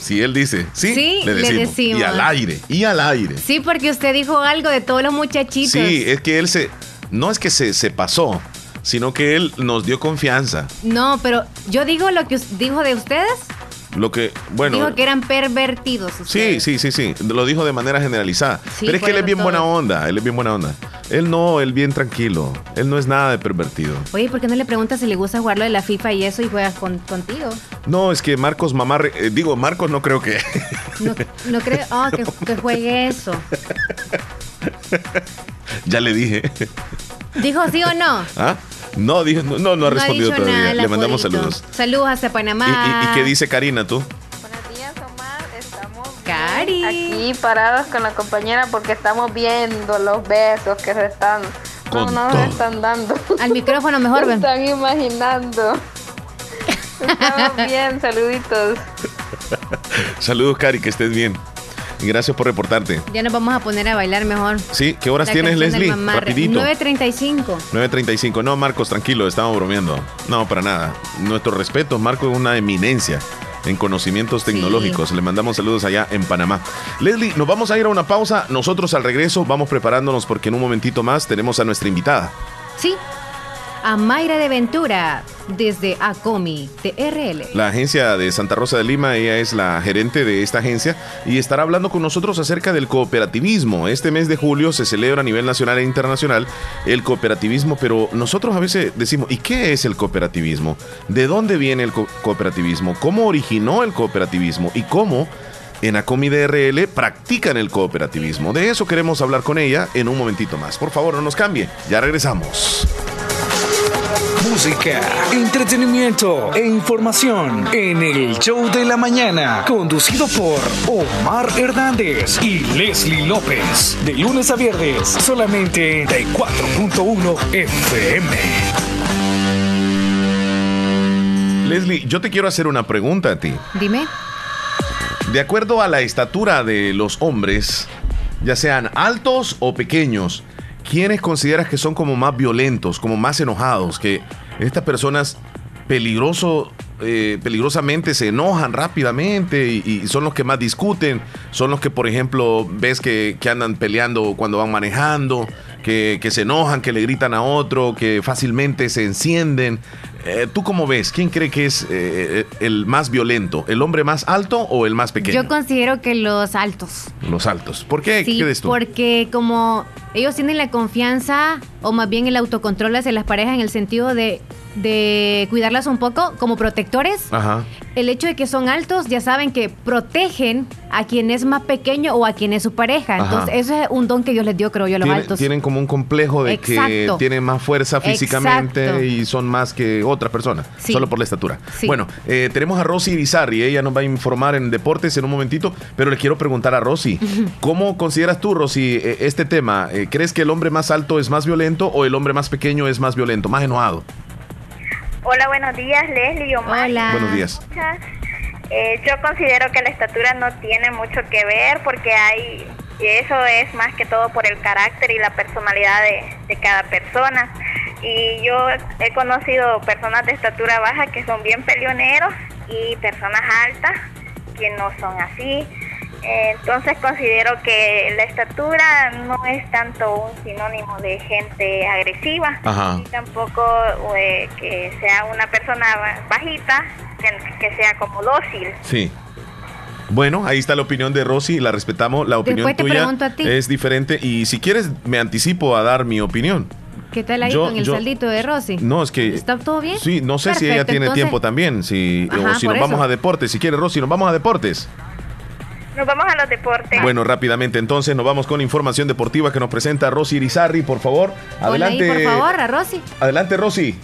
Si él dice, sí, le, decimos. Y al aire, y al aire. Sí, porque usted dijo algo de todos los muchachitos. Sí, es que él se. No es que se, se pasó, sino que él nos dio confianza. No, pero yo digo lo que dijo de ustedes. Lo que, bueno. Dijo que eran pervertidos. Sí, sí, sí, sí. Lo dijo de manera generalizada. Pero es que él es bien buena onda. Él es bien buena onda. Él no, él bien tranquilo. Él no es nada de pervertido. Oye, ¿por qué no le preguntas si le gusta jugar lo de la FIFA y eso y juegas contigo? No, es que Marcos, mamá. Eh, digo, Marcos no creo que. no, creo. Oh, que, que juegue eso. ya le dije. ¿Dijo sí o no? ¿Ah? No, dijo, no, no, ha respondido todavía. Le mandamos saludos. Saludos hasta Panamá. ¿Y, qué dice Karina, tú? Buenos días, Omar. Estamos Cari. aquí parados con la compañera porque estamos viendo los besos que se están... no, no se están dando. Al micrófono mejor, ven. están imaginando. Estamos bien, saluditos. Saludos, Cari, que estés bien. Y gracias por reportarte. Ya nos vamos a poner a bailar mejor. Sí, ¿qué horas tienes, Leslie? Rapidito. 9.35. 9.35. No, Marcos, tranquilo, estamos bromeando. No, para nada. Nuestro respeto, Marco es una eminencia en conocimientos tecnológicos. Le mandamos saludos allá en Panamá. Leslie, nos vamos a ir a una pausa. Nosotros al regreso vamos preparándonos porque en un momentito más tenemos a nuestra invitada. Sí, a Mayra de Ventura desde ACOMI TRL. La agencia de Santa Rosa de Lima, ella es la gerente de esta agencia y estará hablando con nosotros acerca del cooperativismo. Este mes de julio se celebra a nivel nacional e internacional el cooperativismo, pero nosotros a veces decimos, ¿y qué es el cooperativismo? ¿De dónde viene el cooperativismo? ¿Cómo originó el cooperativismo? ¿Y cómo en ACOMI DRL practican el cooperativismo? De eso queremos hablar con ella en un momentito más. Por favor, no nos cambie. Ya regresamos música, entretenimiento e información en el show de la mañana, conducido por Omar Hernández y Leslie López, de lunes a viernes, solamente en 4.1 FM. Leslie, yo te quiero hacer una pregunta a ti. Dime. De acuerdo a la estatura de los hombres, ya sean altos o pequeños, ¿quiénes consideras que son como más violentos, como más enojados? Que estas personas peligroso, eh, peligrosamente se enojan rápidamente y, son los que más discuten, son los que, por ejemplo, ves que, andan peleando cuando van manejando, que, se enojan, que le gritan a otro, que fácilmente se encienden. Eh, ¿Tú cómo ves? ¿Quién cree que es eh, el más violento? ¿El hombre más alto o el más pequeño? Yo considero que los altos. Los altos. ¿Por qué? Sí, ¿Qué tú? Porque como ellos tienen la confianza o más bien el autocontrol hacia las parejas en el sentido de de cuidarlas un poco como protectores. El hecho de que son altos, ya saben que protegen a quien es más pequeño o a quien es su pareja. Entonces, eso es un don que Dios les dio, creo yo, a los altos. Tienen como un complejo de que tienen más fuerza físicamente y son más que otras personas, solo por la estatura. Bueno, eh, tenemos a Rosy Bizarri, ella nos va a informar en deportes en un momentito, pero le quiero preguntar a Rosy, ¿cómo consideras tú, Rosy, eh, este tema? Eh, ¿Crees que el hombre más alto es más violento o el hombre más pequeño es más violento, más enojado? Hola, buenos días, Leslie Omar. Hola. Buenos días. Eh, yo considero que la estatura no tiene mucho que ver porque hay, y eso es más que todo por el carácter y la personalidad de, de cada persona. Y yo he conocido personas de estatura baja que son bien peleoneros y personas altas que no son así. Entonces considero que la estatura no es tanto un sinónimo de gente agresiva, y tampoco eh, que sea una persona bajita, que sea como dócil. Sí. Bueno, ahí está la opinión de Rosy, la respetamos. La opinión tuya es diferente y si quieres me anticipo a dar mi opinión. ¿Qué tal ahí con el saldito de Rosy? No, es que... ¿Está todo bien? Sí, no sé si ella tiene tiempo también, si, o si nos vamos a deportes. Si quiere Rosy, nos vamos a deportes. Nos vamos a los deportes. Bueno, rápidamente entonces nos vamos con información deportiva que nos presenta Rosy Irizarri, por favor. Adelante. por favor, a Rosy. Adelante, Rosy.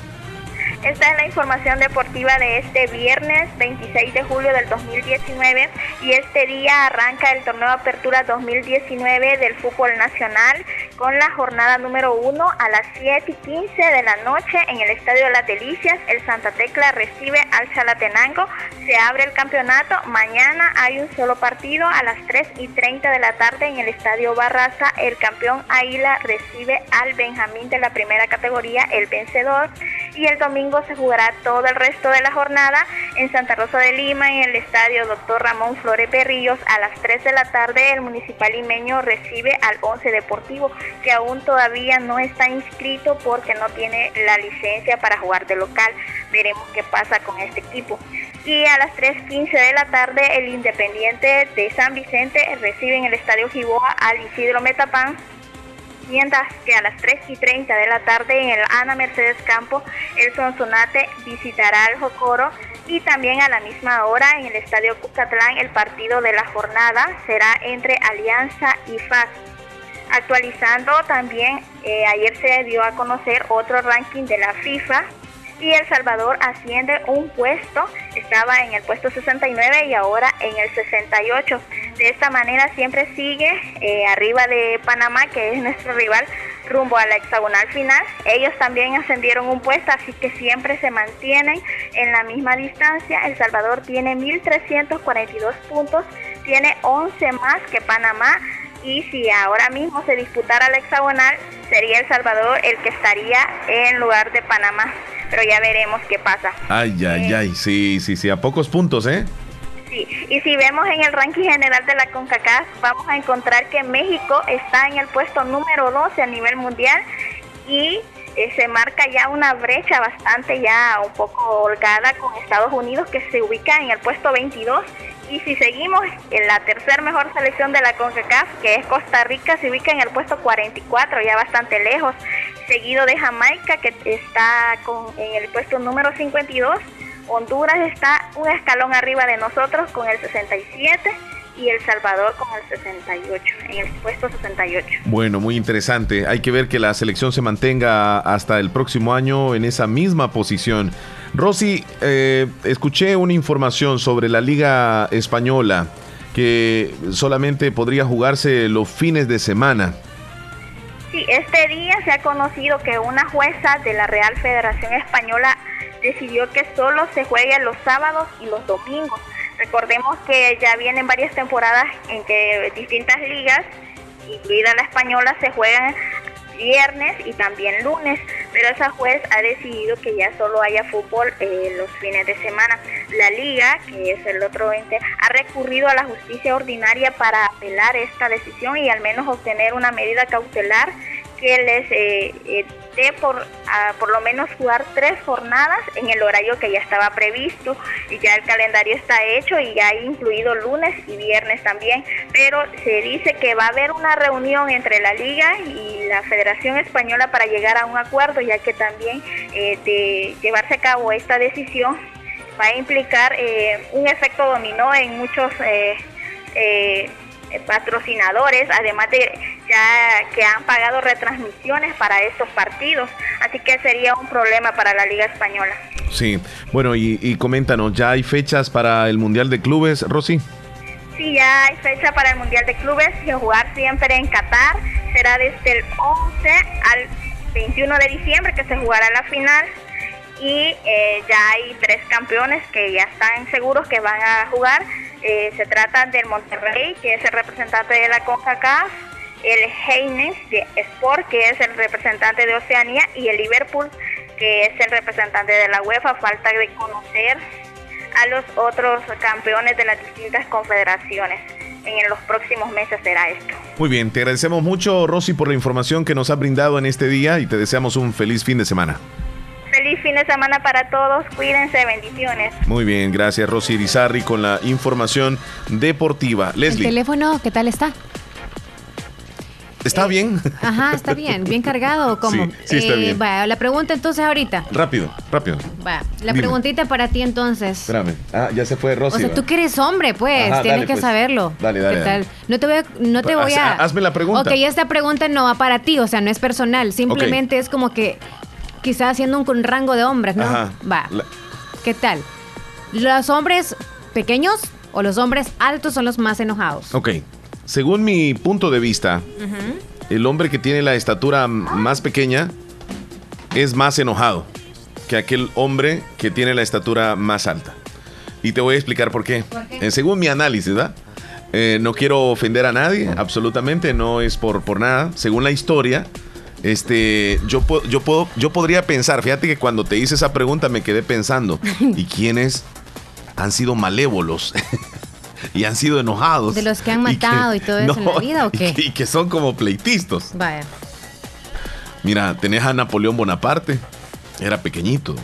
Esta es la información deportiva de este viernes 26 de julio del 2019 y este día arranca el torneo apertura 2019 del fútbol nacional con la jornada número 1 a las 7 y 15 de la noche en el Estadio de las Delicias. El Santa Tecla recibe al Chalatenango. Se abre el campeonato. Mañana hay un solo partido a las 3 y 30 de la tarde en el Estadio Barraza. El campeón Aila recibe al Benjamín de la primera categoría, el vencedor y el domingo se jugará todo el resto de la jornada en Santa Rosa de Lima en el estadio Dr. Ramón Flores Berríos a las 3 de la tarde el municipal limeño recibe al 11 Deportivo que aún todavía no está inscrito porque no tiene la licencia para jugar de local. Veremos qué pasa con este equipo. Y a las 3.15 de la tarde el Independiente de San Vicente recibe en el estadio Giboa al Isidro Metapán mientras que a las 3 y 30 de la tarde en el Ana Mercedes Campo, el Sonsonate visitará al Jocoro y también a la misma hora en el Estadio Cucatlán el partido de la jornada será entre Alianza y FAS. Actualizando también, eh, ayer se dio a conocer otro ranking de la FIFA y El Salvador asciende un puesto, estaba en el puesto 69 y ahora en el 68. De esta manera siempre sigue eh, arriba de Panamá, que es nuestro rival, rumbo a la hexagonal final. Ellos también ascendieron un puesto, así que siempre se mantienen en la misma distancia. El Salvador tiene 1.342 puntos, tiene 11 más que Panamá. Y si ahora mismo se disputara la hexagonal, sería El Salvador el que estaría en lugar de Panamá pero ya veremos qué pasa. Ay, ay, ay, sí, sí, sí, a pocos puntos, ¿eh? Sí, y si vemos en el ranking general de la CONCACAF, vamos a encontrar que México está en el puesto número 12 a nivel mundial y eh, se marca ya una brecha bastante ya un poco holgada con Estados Unidos que se ubica en el puesto 22 y si seguimos en la tercer mejor selección de la CONCACAF, que es Costa Rica, se ubica en el puesto 44, ya bastante lejos seguido de Jamaica, que está en el puesto número 52. Honduras está un escalón arriba de nosotros con el 67 y El Salvador con el 68, en el puesto 68. Bueno, muy interesante. Hay que ver que la selección se mantenga hasta el próximo año en esa misma posición. Rosy, eh, escuché una información sobre la Liga Española que solamente podría jugarse los fines de semana. Sí, este día se ha conocido que una jueza de la Real Federación Española decidió que solo se juegue los sábados y los domingos. Recordemos que ya vienen varias temporadas en que distintas ligas, incluida la española, se juegan viernes y también lunes, pero esa juez ha decidido que ya solo haya fútbol eh, los fines de semana. La liga, que es el otro ente, ha recurrido a la justicia ordinaria para apelar esta decisión y al menos obtener una medida cautelar que les eh, eh, dé por, por lo menos jugar tres jornadas en el horario que ya estaba previsto y ya el calendario está hecho y ya incluido lunes y viernes también, pero se dice que va a haber una reunión entre la liga y la Federación Española para llegar a un acuerdo, ya que también eh, de llevarse a cabo esta decisión va a implicar un efecto dominó en muchos patrocinadores, además de ya que han pagado retransmisiones para estos partidos, así que sería un problema para la Liga Española. Sí, bueno, y, coméntanos, ¿ya hay fechas para el Mundial de Clubes, Rosy? Sí, ya hay fecha para el Mundial de Clubes y jugar siempre en Qatar. Será desde el 11 al 21 de diciembre que se jugará la final y eh, ya hay tres campeones que ya están seguros que van a jugar. Eh, se trata del Monterrey, que es el representante de la CONCACAF, el Heines de Sport, que es el representante de Oceanía, y el Liverpool, que es el representante de la UEFA. Falta de conocer a los otros campeones de las distintas confederaciones. En los próximos meses será esto. Muy bien, te agradecemos mucho, Rosy, por la información que nos ha brindado en este día y te deseamos un feliz fin de semana. Feliz fin de semana para todos, cuídense, bendiciones. Muy bien, gracias Rosy Irizarri con la información deportiva. Leslie. ¿El teléfono qué tal está? ¿Está eh, bien? Ajá, está bien. ¿Bien cargado o cómo? Sí, está bien. Va, la pregunta entonces ahorita. Rápido, rápido. Va, la preguntita para ti entonces. Espérame. Ah, ya se fue Rosy. O sea, tú que eres hombre, pues, tienes que pues. saberlo. Dale, dale, tal? No te voy a... No te voy a... Hazme la pregunta. Ok, esta pregunta no va para ti, o sea, no es personal. Simplemente es como que quizás haciendo un, rango de hombres, ¿no? Ajá. Va. ¿Qué tal? ¿Los hombres pequeños o los hombres altos son los más enojados? Ok. Según mi punto de vista, el hombre que tiene la estatura más pequeña es más enojado que aquel hombre que tiene la estatura más alta. Y te voy a explicar por qué. Eh, según mi análisis, ¿verdad? Eh, no quiero ofender a nadie, absolutamente, no es por, por nada. Según la historia, Este, yo, yo, puedo, yo podría pensar, fíjate que cuando te hice esa pregunta me quedé pensando, ¿y quiénes han sido malévolos? y han sido enojados. De los que han matado y, todo eso en la vida o qué? Y que, son como pleitistas. Vaya. Mira, tenés a Napoleón Bonaparte, era pequeñito.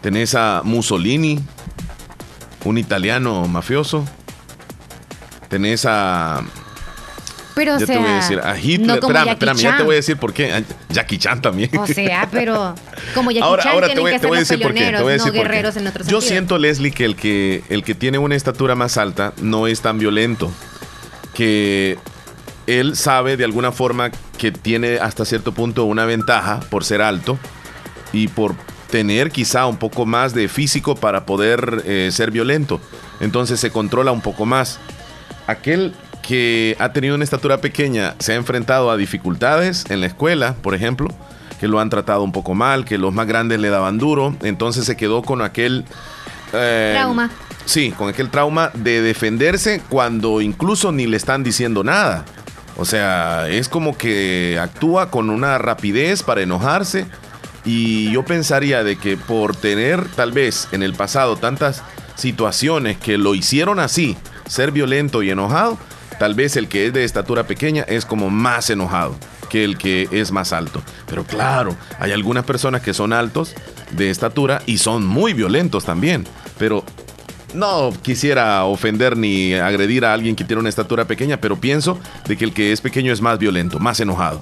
Tenés a Mussolini, un italiano mafioso. Tenés a pero, ya te voy a decir, a Hitler. espérame, espérame, ya te voy a decir por qué. Jackie Chan también. O sea, pero como Jackie Chan ahora te voy, que te voy a decir por qué. Te voy a decir no guerreros en otro Yo siento, Leslie, que el, que el que tiene una estatura más alta no es tan violento. Que él sabe de alguna forma que tiene hasta cierto punto una ventaja por ser alto y por tener quizá un poco más de físico para poder eh, ser violento. Entonces se controla un poco más. Aquel que ha tenido una estatura pequeña se ha enfrentado a dificultades en la escuela, por ejemplo, que lo han tratado un poco mal, que los más grandes le daban duro, entonces se quedó con aquel... Eh, trauma. Sí, con aquel trauma de defenderse cuando incluso ni le están diciendo nada. O sea, es como que actúa con una rapidez para enojarse y yo pensaría de que por tener tal vez en el pasado tantas situaciones que lo hicieron así, ser violento y enojado, Tal vez el que es de estatura pequeña es como más enojado que el que es más alto. Pero claro, hay algunas personas que son altos de estatura y son muy violentos también. Pero no quisiera ofender ni agredir a alguien que tiene una estatura pequeña, pero pienso de que el que es pequeño es más violento, más enojado.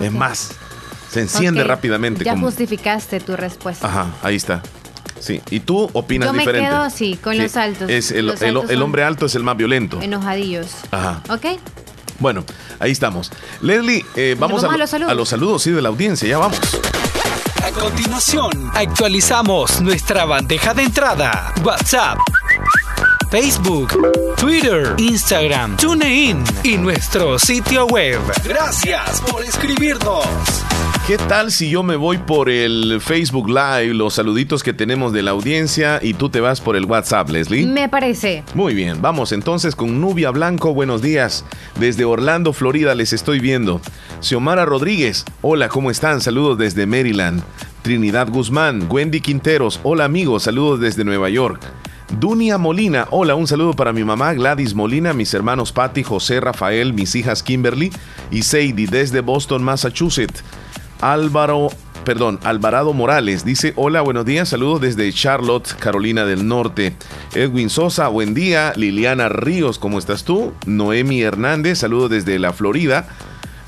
Es más. Se enciende rápidamente. Ya justificaste tu respuesta. Ajá, ahí está. Sí, y tú opinas Yo me diferente. quedo así, con los altos. Es el, hombre alto es el más violento. Enojadillos. Ajá. ¿Ok? Bueno, ahí estamos. Leslie, eh, vamos, a, los saludos. a los saludos, sí, de la audiencia. Ya vamos. A continuación, actualizamos nuestra bandeja de entrada. WhatsApp. Facebook, Twitter, Instagram, TuneIn y nuestro sitio web. Gracias por escribirnos. ¿Qué tal si yo me voy por el Facebook Live, los saluditos que tenemos de la audiencia y tú te vas por el WhatsApp, Leslie? Me parece. Muy bien, vamos entonces con Nubia Blanco, buenos días. Desde Orlando, Florida les estoy viendo. Xiomara Rodríguez, hola, ¿cómo están? Saludos desde Maryland. Trinidad Guzmán, Wendy Quinteros, hola amigos, saludos desde Nueva York. Dunia Molina, hola, un saludo para mi mamá Gladys Molina, mis hermanos Patty, José, Rafael, mis hijas Kimberly y Sadie desde Boston, Massachusetts. Álvaro, perdón, Alvarado Morales dice, hola, buenos días, saludos desde Charlotte, Carolina del Norte. Edwin Sosa, buen día. Liliana Ríos, ¿cómo estás tú? Noemi Hernández, saludos desde la Florida.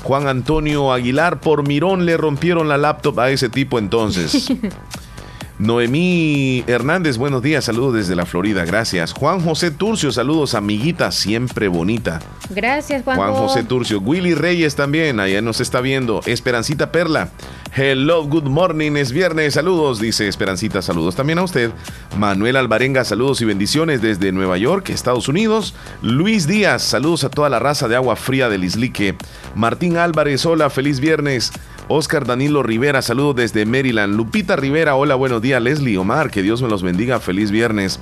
Juan Antonio Aguilar, por Mirón le rompieron la laptop a ese tipo entonces. Noemí Hernández, buenos días, saludos desde la Florida, gracias. Juan José Turcio, saludos, amiguita, siempre bonita. Gracias, Juan. Juan José Turcio. Willy Reyes también, allá nos está viendo. Esperancita Perla, hello, good morning, es viernes, saludos, dice Esperancita, saludos también a usted. Manuel Alvarenga, saludos y bendiciones desde Nueva York, Estados Unidos. Luis Díaz, saludos a toda la raza de agua fría del Islique. Martín Álvarez, hola, feliz viernes. Oscar Danilo Rivera, saludos desde Maryland. Lupita Rivera, hola, buenos días. Leslie Omar, que Dios me los bendiga. Feliz viernes.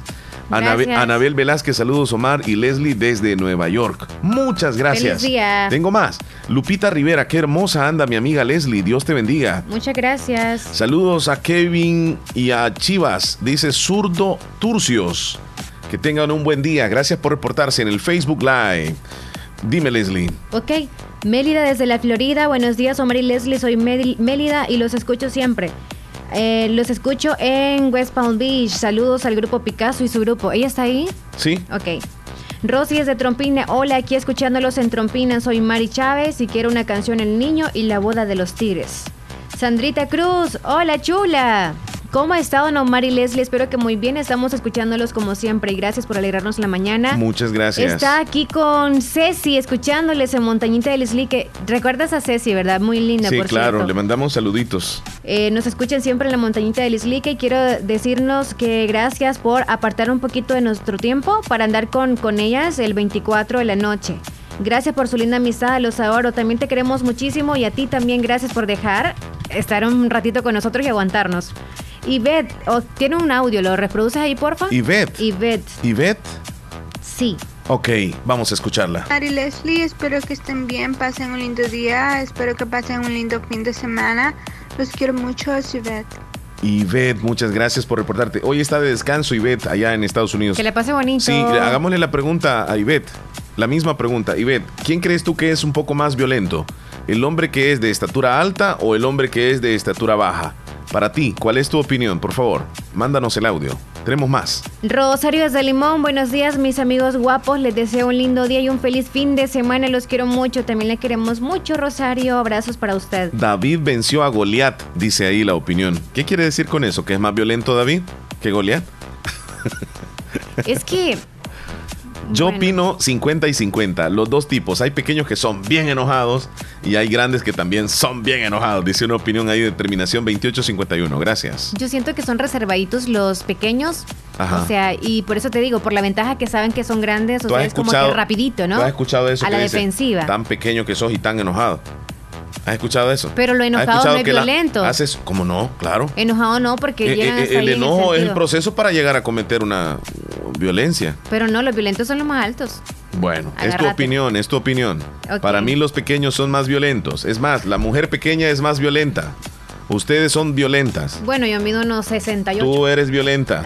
Anabel, Velázquez, saludos Omar y Leslie desde Nueva York. Muchas gracias. Feliz día. Tengo más. Lupita Rivera, qué hermosa anda mi amiga Leslie. Dios te bendiga. Muchas gracias. Saludos a Kevin y a Chivas, dice Zurdo Turcios. Que tengan un buen día. Gracias por reportarse en el Facebook Live. Dime, Leslie. Ok. Mélida desde la Florida. Buenos días, Omar y Leslie. Soy Mélida y los escucho siempre. Eh, los escucho en West Palm Beach. Saludos al grupo Picasso y su grupo. ¿Ella está ahí? Sí. Ok. Rosy es de Trompina. Hola, aquí escuchándolos en Trompina. Soy Mari Chávez y quiero una canción El Niño y la Boda de los Tigres. Sandrita Cruz. Hola, chula. ¿Cómo ha estado Omar y Leslie? Espero que muy bien. Estamos escuchándolos como siempre y gracias por alegrarnos la mañana. Muchas gracias. Está aquí con Ceci escuchándoles en Montañita de Leslie. Que recuerdas a Ceci, ¿verdad? Muy linda, sí, claro. Le mandamos saluditos. Eh, nos escuchan siempre en la Montañita de Leslie y quiero decirnos que gracias por apartar un poquito de nuestro tiempo para andar con, con ellas el 24 de la noche. Gracias por su linda amistad, los adoro. También te queremos muchísimo y a ti también gracias por dejar estar un ratito con nosotros y aguantarnos. Ivette, oh, tiene un audio, ¿lo reproduces ahí, porfa? Ivette. Ivette. Ivette. Sí. Ok, vamos a escucharla. Ari Leslie, espero que estén bien, pasen un lindo día, espero que pasen un lindo fin de semana. Los quiero mucho, Ivette. Ivette, muchas gracias por reportarte. Hoy está de descanso Ivette allá en Estados Unidos. Que le pase bonito. Sí, hagámosle la pregunta a Ivette. La misma pregunta. Ivette, ¿quién crees tú que es un poco más violento? ¿El hombre que es de estatura alta o el hombre que es de estatura baja? Para ti, ¿cuál es tu opinión? Por favor, mándanos el audio. Tenemos más. Rosario de Limón, buenos días mis amigos guapos, les deseo un lindo día y un feliz fin de semana, los quiero mucho, también le queremos mucho Rosario, abrazos para usted. David venció a Goliat, dice ahí la opinión. ¿Qué quiere decir con eso? ¿Que es más violento David que Goliat? Es que yo opino 50 y 50, los dos tipos. Hay pequeños que son bien enojados y hay grandes que también son bien enojados. Dice una opinión ahí de terminación 2851. Gracias. Yo siento que son reservaditos los pequeños. O sea, y por eso te digo, por la ventaja que saben que son grandes, o sea, es como que rapidito, ¿no? ¿Tú has escuchado eso? A la defensiva. Tan pequeño que sos y tan enojado. ¿Has escuchado eso? Pero lo enojado no es violento. haces, ¿cómo no? Claro. Enojado no, porque eh, eh, El enojo es el proceso para llegar a cometer una violencia. Pero no, los violentos son los más altos. Bueno, es tu opinión, es tu opinión. Para mí los pequeños son más violentos. Es más, la mujer pequeña es más violenta. Ustedes son violentas. Bueno, yo mido unos 68. Tú eres violenta.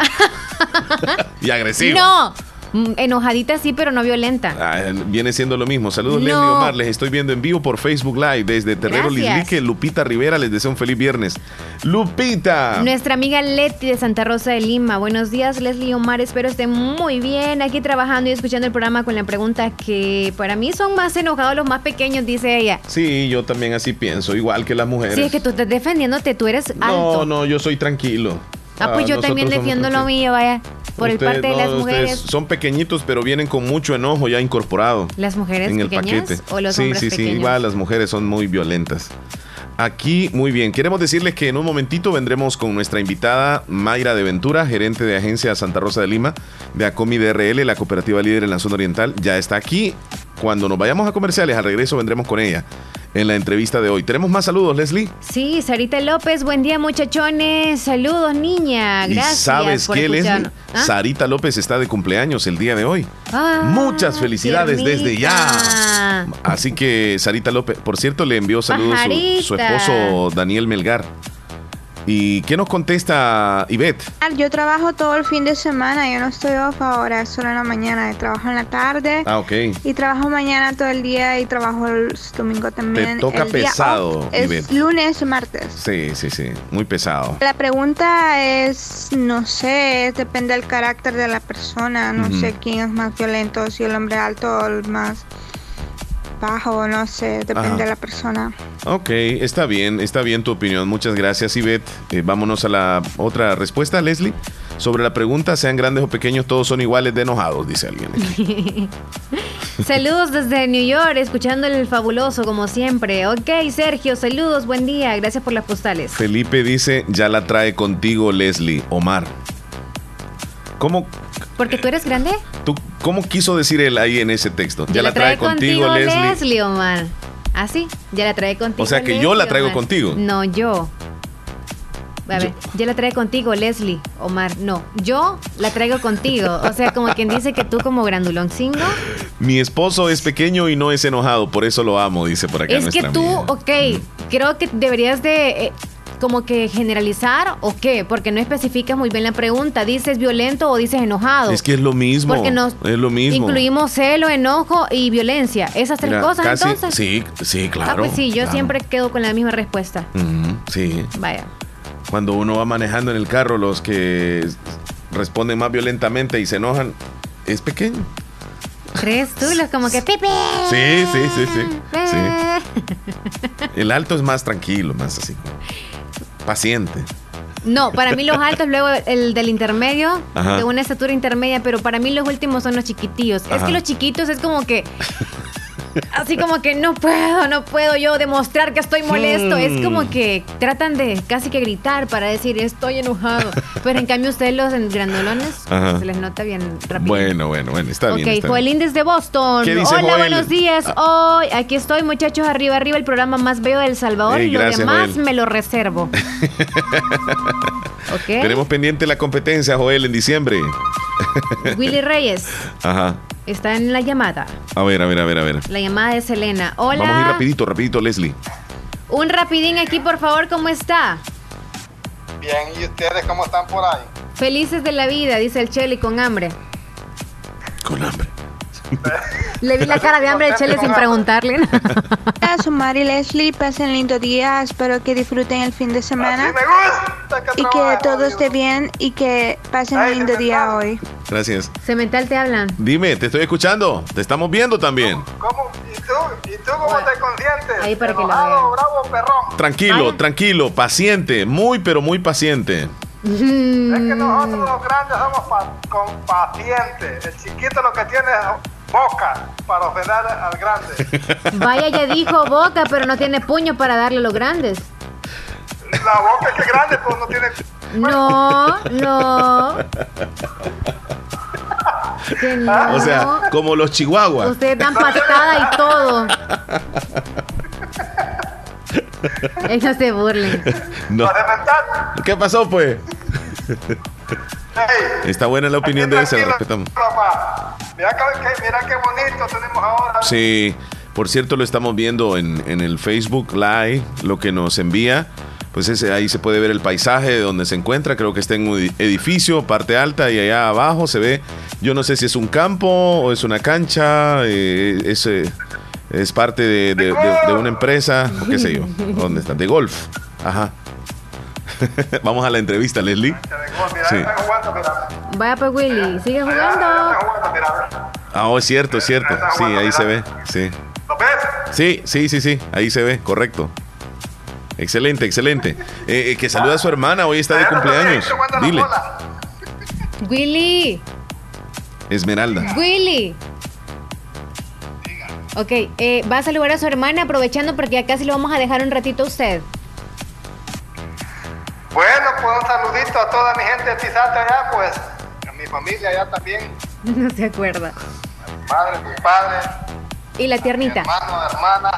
y agresiva. No. Mm, enojadita sí, pero no violenta. Ah, viene siendo lo mismo. Saludos, Leslie Omar. Les estoy viendo en vivo por Facebook Live desde Terrero Lislique. Lupita Rivera les deseo un feliz viernes. Lupita. Nuestra amiga Leti de Santa Rosa de Lima. Buenos días, Leslie Omar. Espero estén muy bien aquí trabajando y escuchando el programa con la pregunta que para mí son más enojados los más pequeños, dice ella. Sí, yo también así pienso, igual que las mujeres. Sí, es que tú estás defendiéndote, tú eres alto. No, no, yo soy tranquilo. Ah, pues yo también defiendo lo mío, vaya. Por el parte de las mujeres. Son pequeñitos, pero vienen con mucho enojo ya incorporado. ¿Las mujeres en el paquete. o los sí, sí, sí, igual las mujeres son muy violentas. Aquí, muy bien. Queremos decirles que en un momentito vendremos con nuestra invitada Mayra de Ventura, gerente de agencia Santa Rosa de Lima, de Acomi DRL, la cooperativa líder en la zona oriental. Ya está aquí. Cuando nos vayamos a comerciales, al regreso vendremos con ella en la entrevista de hoy. ¿Tenemos más saludos, Leslie? Sí, Sarita López, buen día muchachones. Saludos, niña. Gracias. ¿Sabes qué, Leslie? ¿Ah? Sarita López está de cumpleaños el día de hoy. Ah, Muchas felicidades desde ya. Así que Sarita López, por cierto, le envió saludos su, su esposo Daniel Melgar. ¿Y qué nos contesta Ivette? Yo trabajo todo el fin de semana, yo no estoy off ahora, solo en la mañana, trabajo en la tarde. Ah, ok. Y trabajo mañana todo el día y trabajo el domingo también. Te toca pesado, Es lunes y martes. Sí, sí, sí, muy pesado. La pregunta es, no sé, depende del carácter de la persona, no sé quién es más violento, si el hombre alto o el más bajo, no sé, depende de la persona. Ok, está bien, está bien tu opinión. Muchas gracias, Ivette. Eh, vámonos a la otra respuesta, Leslie. Sobre la pregunta, sean grandes o pequeños, todos son iguales de enojados, dice alguien. saludos desde New York, escuchando el fabuloso como siempre. Ok, Sergio, saludos, buen día, gracias por las postales. Felipe dice, ya la trae contigo Leslie, Omar. ¿Cómo? ¿Porque tú eres grande? ¿Tú, ¿Cómo quiso decir él ahí en ese texto? Ya la trae, contigo, Leslie. Leslie, Omar. ¿Ah, sí? Ya la trae contigo. O sea que yo la traigo contigo. No, yo. A ver, yo la traigo contigo, Leslie, Omar. No, yo la traigo contigo. O sea, como quien dice que tú como grandulón cingo. Mi esposo es pequeño y no es enojado, por eso lo amo, dice por acá. Es que tú, ok, creo que deberías de... Eh, como que generalizar o qué? Porque no especificas muy bien la pregunta. ¿Dices violento o dices enojado? Es que es lo mismo. Porque nos es lo mismo. incluimos celo, enojo y violencia. Esas tres cosas entonces. Sí, sí, claro. Ah, pues sí, yo siempre quedo con la misma respuesta. sí. Vaya. Cuando uno va manejando en el carro, los que responden más violentamente y se enojan, es pequeño. ¿Crees tú? Los como que Pepe. Sí, sí, sí, sí. sí. El alto es más tranquilo, más así paciente. No, para mí los altos, luego el del intermedio, de una estatura intermedia, pero para mí los últimos son los chiquitillos. Es que los chiquitos es como que así como que no puedo, no puedo yo demostrar que estoy molesto. Es como hmm. que tratan de casi que gritar para decir estoy enojado. Pero en cambio ustedes los grandulones se les nota bien rápido. Bueno, bueno, bueno, está bien. Ok, Joel de Boston. Hola, buenos días. Ah. Hoy aquí estoy, muchachos, arriba, arriba, el programa más bello de El Salvador. y lo demás me lo reservo. okay. Tenemos pendiente la competencia, Joel, en diciembre. Willy Reyes. Ajá. Está en la llamada. A ver, a ver, a ver, a ver. La llamada de Selena. Hola. Vamos a ir rapidito, rapidito, Leslie. Un rapidín aquí, por favor, ¿cómo está? Bien, ¿y ustedes cómo están por ahí? Felices de la vida, dice el Cheli con hambre. Con hambre. Le vi la cara de hambre de Chele sin preguntarle. A Sumar y Leslie, pasen lindo día. Espero que disfruten el fin de semana. y que todo esté bien y que pasen un lindo día hoy. Gracias. Cemental te hablan. Dime, te estoy escuchando. Te estamos viendo también. ¿Cómo? ¿Y tú? ¿Y tú cómo te consientes? Ahí para que lo bravo, perrón. Tranquilo, tranquilo, paciente, muy pero muy paciente. Es que nosotros los grandes somos con pacientes. El chiquito lo que tiene es boca para ofender al grande. Vaya, ya dijo boca, pero no tiene puño para darle a los grandes. La boca es que grande, pues no tiene. No, no. no. O sea, como los chihuahuas. Ustedes dan patada y todo. Ellos se burlen. No. ¿Qué pasó, pues? Está buena la opinión de ese, respetamos. Mira, qué bonito tenemos ahora. Sí, por cierto, lo estamos viendo en, en el Facebook Live, lo que nos envía. Pues ese, ahí se puede ver el paisaje de donde se encuentra. Creo que está en un edificio, parte alta, y allá abajo se ve. Yo no sé si es un campo o es una cancha. Eh, es, eh, es parte de, de, una empresa, o qué sé yo. ¿Dónde está? De golf. Ajá. Vamos a la entrevista, Leslie. Sí. Vaya pues Willy, sigue jugando. Ah, oh, es cierto, es cierto. Sí, ahí se ve. Sí. Sí, sí, sí, sí. Ahí se ve, correcto. Excelente, excelente. Eh, eh, que saluda a su hermana, hoy está de cumpleaños. Dile. Willy. Esmeralda. Willy. Ok, eh, va a saludar a su hermana aprovechando porque acá sí lo vamos a dejar un ratito a usted. Bueno, pues un saludito a toda mi gente de Tizate allá, pues, a mi familia allá también. No se acuerda. A mi madre, mi padre. ¿Y la tiernita? mi hermano, hermana.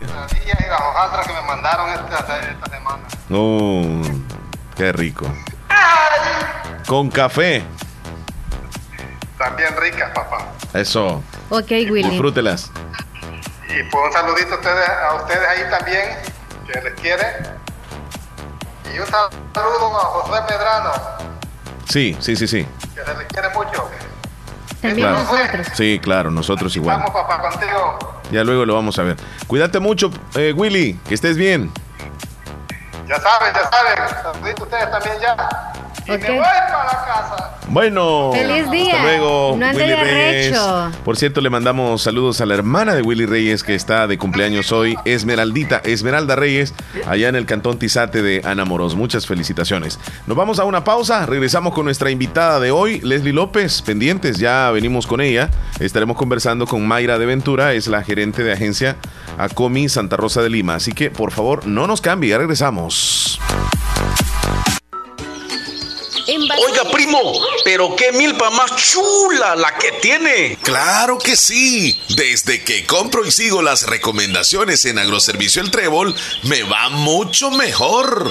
Las niñas y las hojaldras que me mandaron esta, esta semana. Oh, qué rico. Con café. También ricas, papá. Eso. Ok, Willy. Disfrútelas. Y pues un saludito a ustedes, a ustedes ahí también que les quiere. Y un saludo a José Medrano. Sí, sí, sí, sí. Que se les quiere mucho. También nosotros. Sí, claro, nosotros igual. Vamos, papá, contigo. Ya luego lo vamos a ver. Cuídate mucho, eh, Willy, que estés bien. Ya saben, ya saben. Saludito ustedes también ya. Y me voy para la casa. Bueno, feliz día. Hasta luego, no Willy Reyes. Por cierto, le mandamos saludos a la hermana de Willy Reyes que está de cumpleaños hoy, Esmeraldita, Esmeralda Reyes, allá en el cantón Tizate de Anamoros. Muchas felicitaciones. Nos vamos a una pausa, regresamos con nuestra invitada de hoy, Leslie López, pendientes, ya venimos con ella. Estaremos conversando con Mayra de Ventura, es la gerente de agencia Acomi Santa Rosa de Lima. Así que, por favor, no nos cambie, ya regresamos. Oiga, primo, pero qué milpa más chula la que tiene. Claro que sí. Desde que compro y sigo las recomendaciones en Agroservicio El Trébol, me va mucho mejor.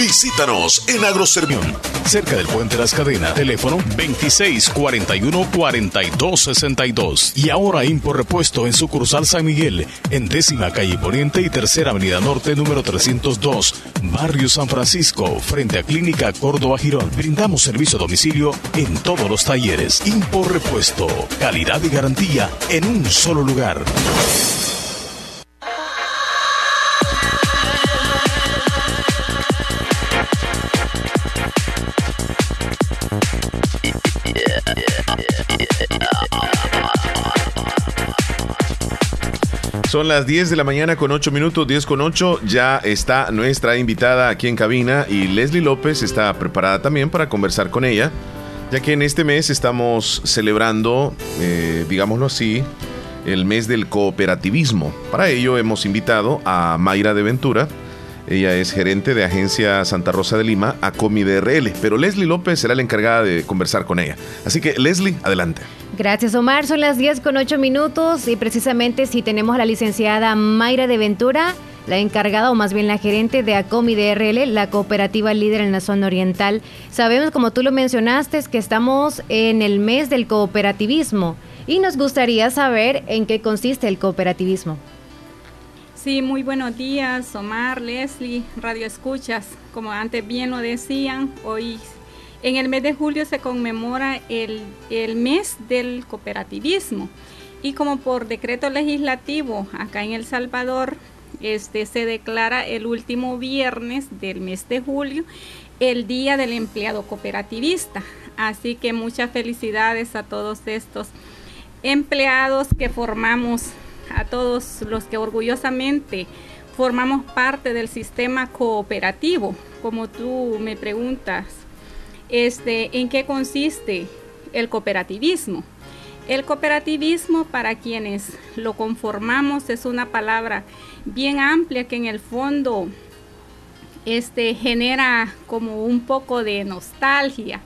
Visítanos en Agroservión. Cerca del puente Las Cadenas. Teléfono 2641-4262. Y ahora Impor Repuesto en sucursal San Miguel. En décima calle Poniente y tercera avenida norte número 302. Barrio San Francisco. Frente a Clínica Córdoba Girón. Brindamos servicio a domicilio en todos los talleres. Impor Repuesto. Calidad y garantía en un solo lugar. Son las 10 de la mañana con 8 minutos, 10 con 8. Ya está nuestra invitada aquí en cabina y Leslie López está preparada también para conversar con ella, ya que en este mes estamos celebrando, eh, digámoslo así, el mes del cooperativismo. Para ello hemos invitado a Mayra de Ventura. Ella es gerente de agencia Santa Rosa de Lima, a DRL, pero Leslie López será la encargada de conversar con ella. Así que Leslie, adelante. Gracias, Omar. Son las 10 con 8 minutos y precisamente si tenemos a la licenciada Mayra de Ventura, la encargada o más bien la gerente de ACOMI DRL, la cooperativa líder en la zona oriental. Sabemos, como tú lo mencionaste, que estamos en el mes del cooperativismo y nos gustaría saber en qué consiste el cooperativismo. Sí, muy buenos días, Omar, Leslie, Radio Escuchas. Como antes bien lo decían, hoy en el mes de julio se conmemora el, el mes del cooperativismo y como por decreto legislativo acá en El Salvador este, se declara el último viernes del mes de julio el Día del Empleado Cooperativista. Así que muchas felicidades a todos estos empleados que formamos, a todos los que orgullosamente formamos parte del sistema cooperativo, como tú me preguntas, este, ¿en qué consiste el cooperativismo? El cooperativismo, para quienes lo conformamos, es una palabra bien amplia que en el fondo este, genera como un poco de nostalgia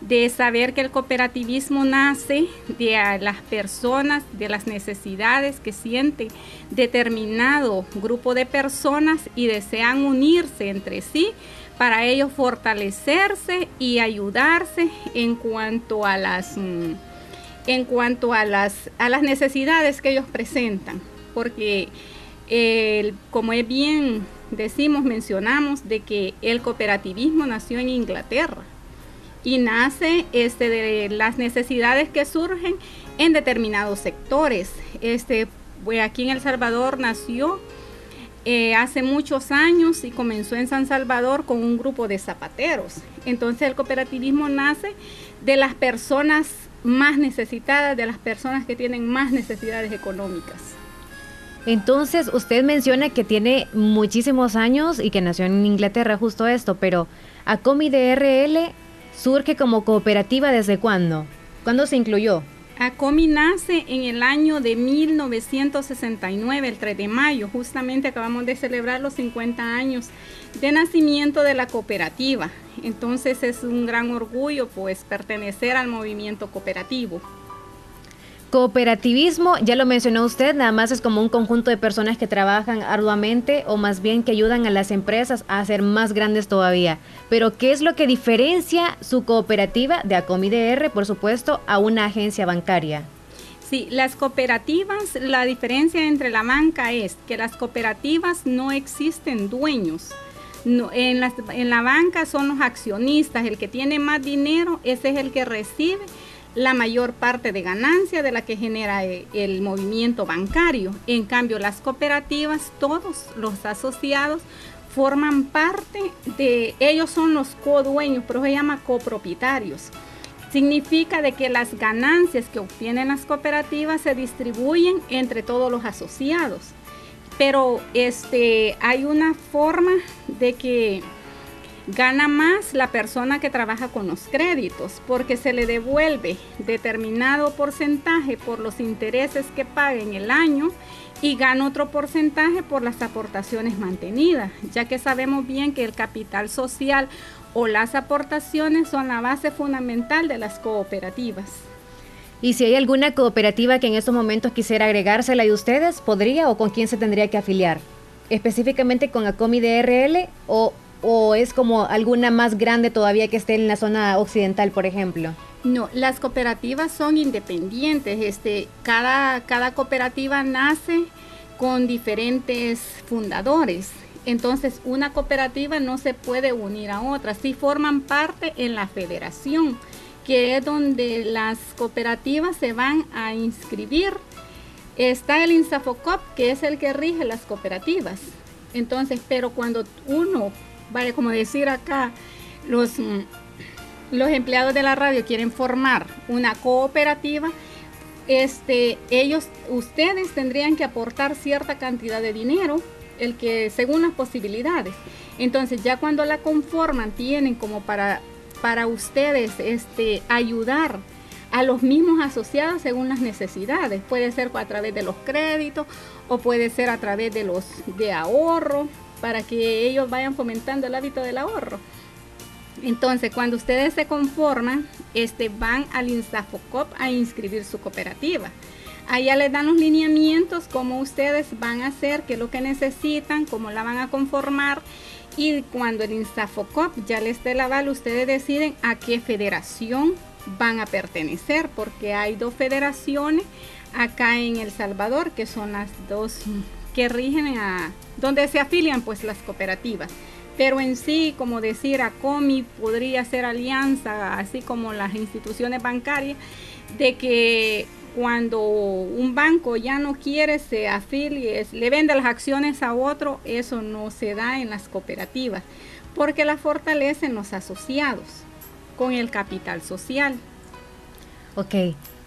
de saber que el cooperativismo nace de las personas, de las necesidades que siente determinado grupo de personas y desean unirse entre sí para ellos fortalecerse y ayudarse en cuanto a las... Mm, en cuanto a las, a las necesidades que ellos presentan, porque como es bien decimos, mencionamos de que el cooperativismo nació en Inglaterra y nace este, de las necesidades que surgen en determinados sectores. Este, pues aquí en El Salvador nació eh, hace muchos años y comenzó en San Salvador con un grupo de zapateros. Entonces el cooperativismo nace de las personas más necesitadas, de las personas que tienen más necesidades económicas. Entonces, usted menciona que tiene muchísimos años y que nació en Inglaterra justo esto, pero ACOMI DRL surge como cooperativa desde cuándo? ¿Cuándo se incluyó? ACOMI nace en el año de 1969, el 3 de mayo. Justamente acabamos de celebrar los 50 años de nacimiento de la cooperativa. Entonces es un gran orgullo pues pertenecer al movimiento cooperativo. Cooperativismo, ya lo mencionó usted, nada más es como un conjunto de personas que trabajan arduamente o más bien que ayudan a las empresas a ser más grandes todavía. Pero ¿qué es lo que diferencia su cooperativa de ACOMIDR, por supuesto, a una agencia bancaria? Sí, las cooperativas, la diferencia entre la banca es que las cooperativas no existen dueños. en, en la banca son los accionistas, el que tiene más dinero, ese es el que recibe la mayor parte de ganancia de la que genera eh, el movimiento bancario. En cambio, las cooperativas, todos los asociados forman parte de, ellos son los codueños, pero se llama copropietarios. Significa de que las ganancias que obtienen las cooperativas se distribuyen entre todos los asociados. Pero este, hay una forma de que Gana más la persona que trabaja con los créditos porque se le devuelve determinado porcentaje por los intereses que paga en el año y gana otro porcentaje por las aportaciones mantenidas, ya que sabemos bien que el capital social o las aportaciones son la base fundamental de las cooperativas. Y si hay alguna cooperativa que en estos momentos quisiera agregársela de ustedes, ¿podría o con quién se tendría que afiliar? Específicamente con ACOMI DRL o o es como alguna más grande todavía que esté en la zona occidental, por ejemplo? No, las cooperativas son independientes. Este, cada, cada cooperativa nace con diferentes fundadores. Entonces, una cooperativa no se puede unir a otra. Sí forman parte en la federación, que es donde las cooperativas se van a inscribir. Está el INSAFOCOP, que es el que rige las cooperativas. Entonces, pero cuando uno vaya, como decir acá, los, mm, los empleados de la radio quieren formar una cooperativa, este, ellos, ustedes tendrían que aportar cierta cantidad de dinero, el que según las posibilidades. Entonces ya cuando la conforman tienen como para, para ustedes este, ayudar a los mismos asociados según las necesidades. Puede ser a través de los créditos o puede ser a través de los de ahorro para que ellos vayan fomentando el hábito del ahorro. Entonces, cuando ustedes se conforman, este, van al INSAFOCOP a inscribir su cooperativa. Allá les dan los lineamientos, cómo ustedes van a hacer, qué es lo que necesitan, cómo la van a conformar. Y cuando el Instafocop ya les dé la aval, ustedes deciden a qué federación van a pertenecer, porque hay dos federaciones acá en El Salvador, que son las dos que rigen a donde se afilian pues las cooperativas. Pero en sí, como decir, ACOMI podría ser alianza, así como las instituciones bancarias, de que cuando un banco ya no quiere se afilie, le vende las acciones a otro, eso no se da en las cooperativas, porque la fortalecen los asociados con el capital social. Ok,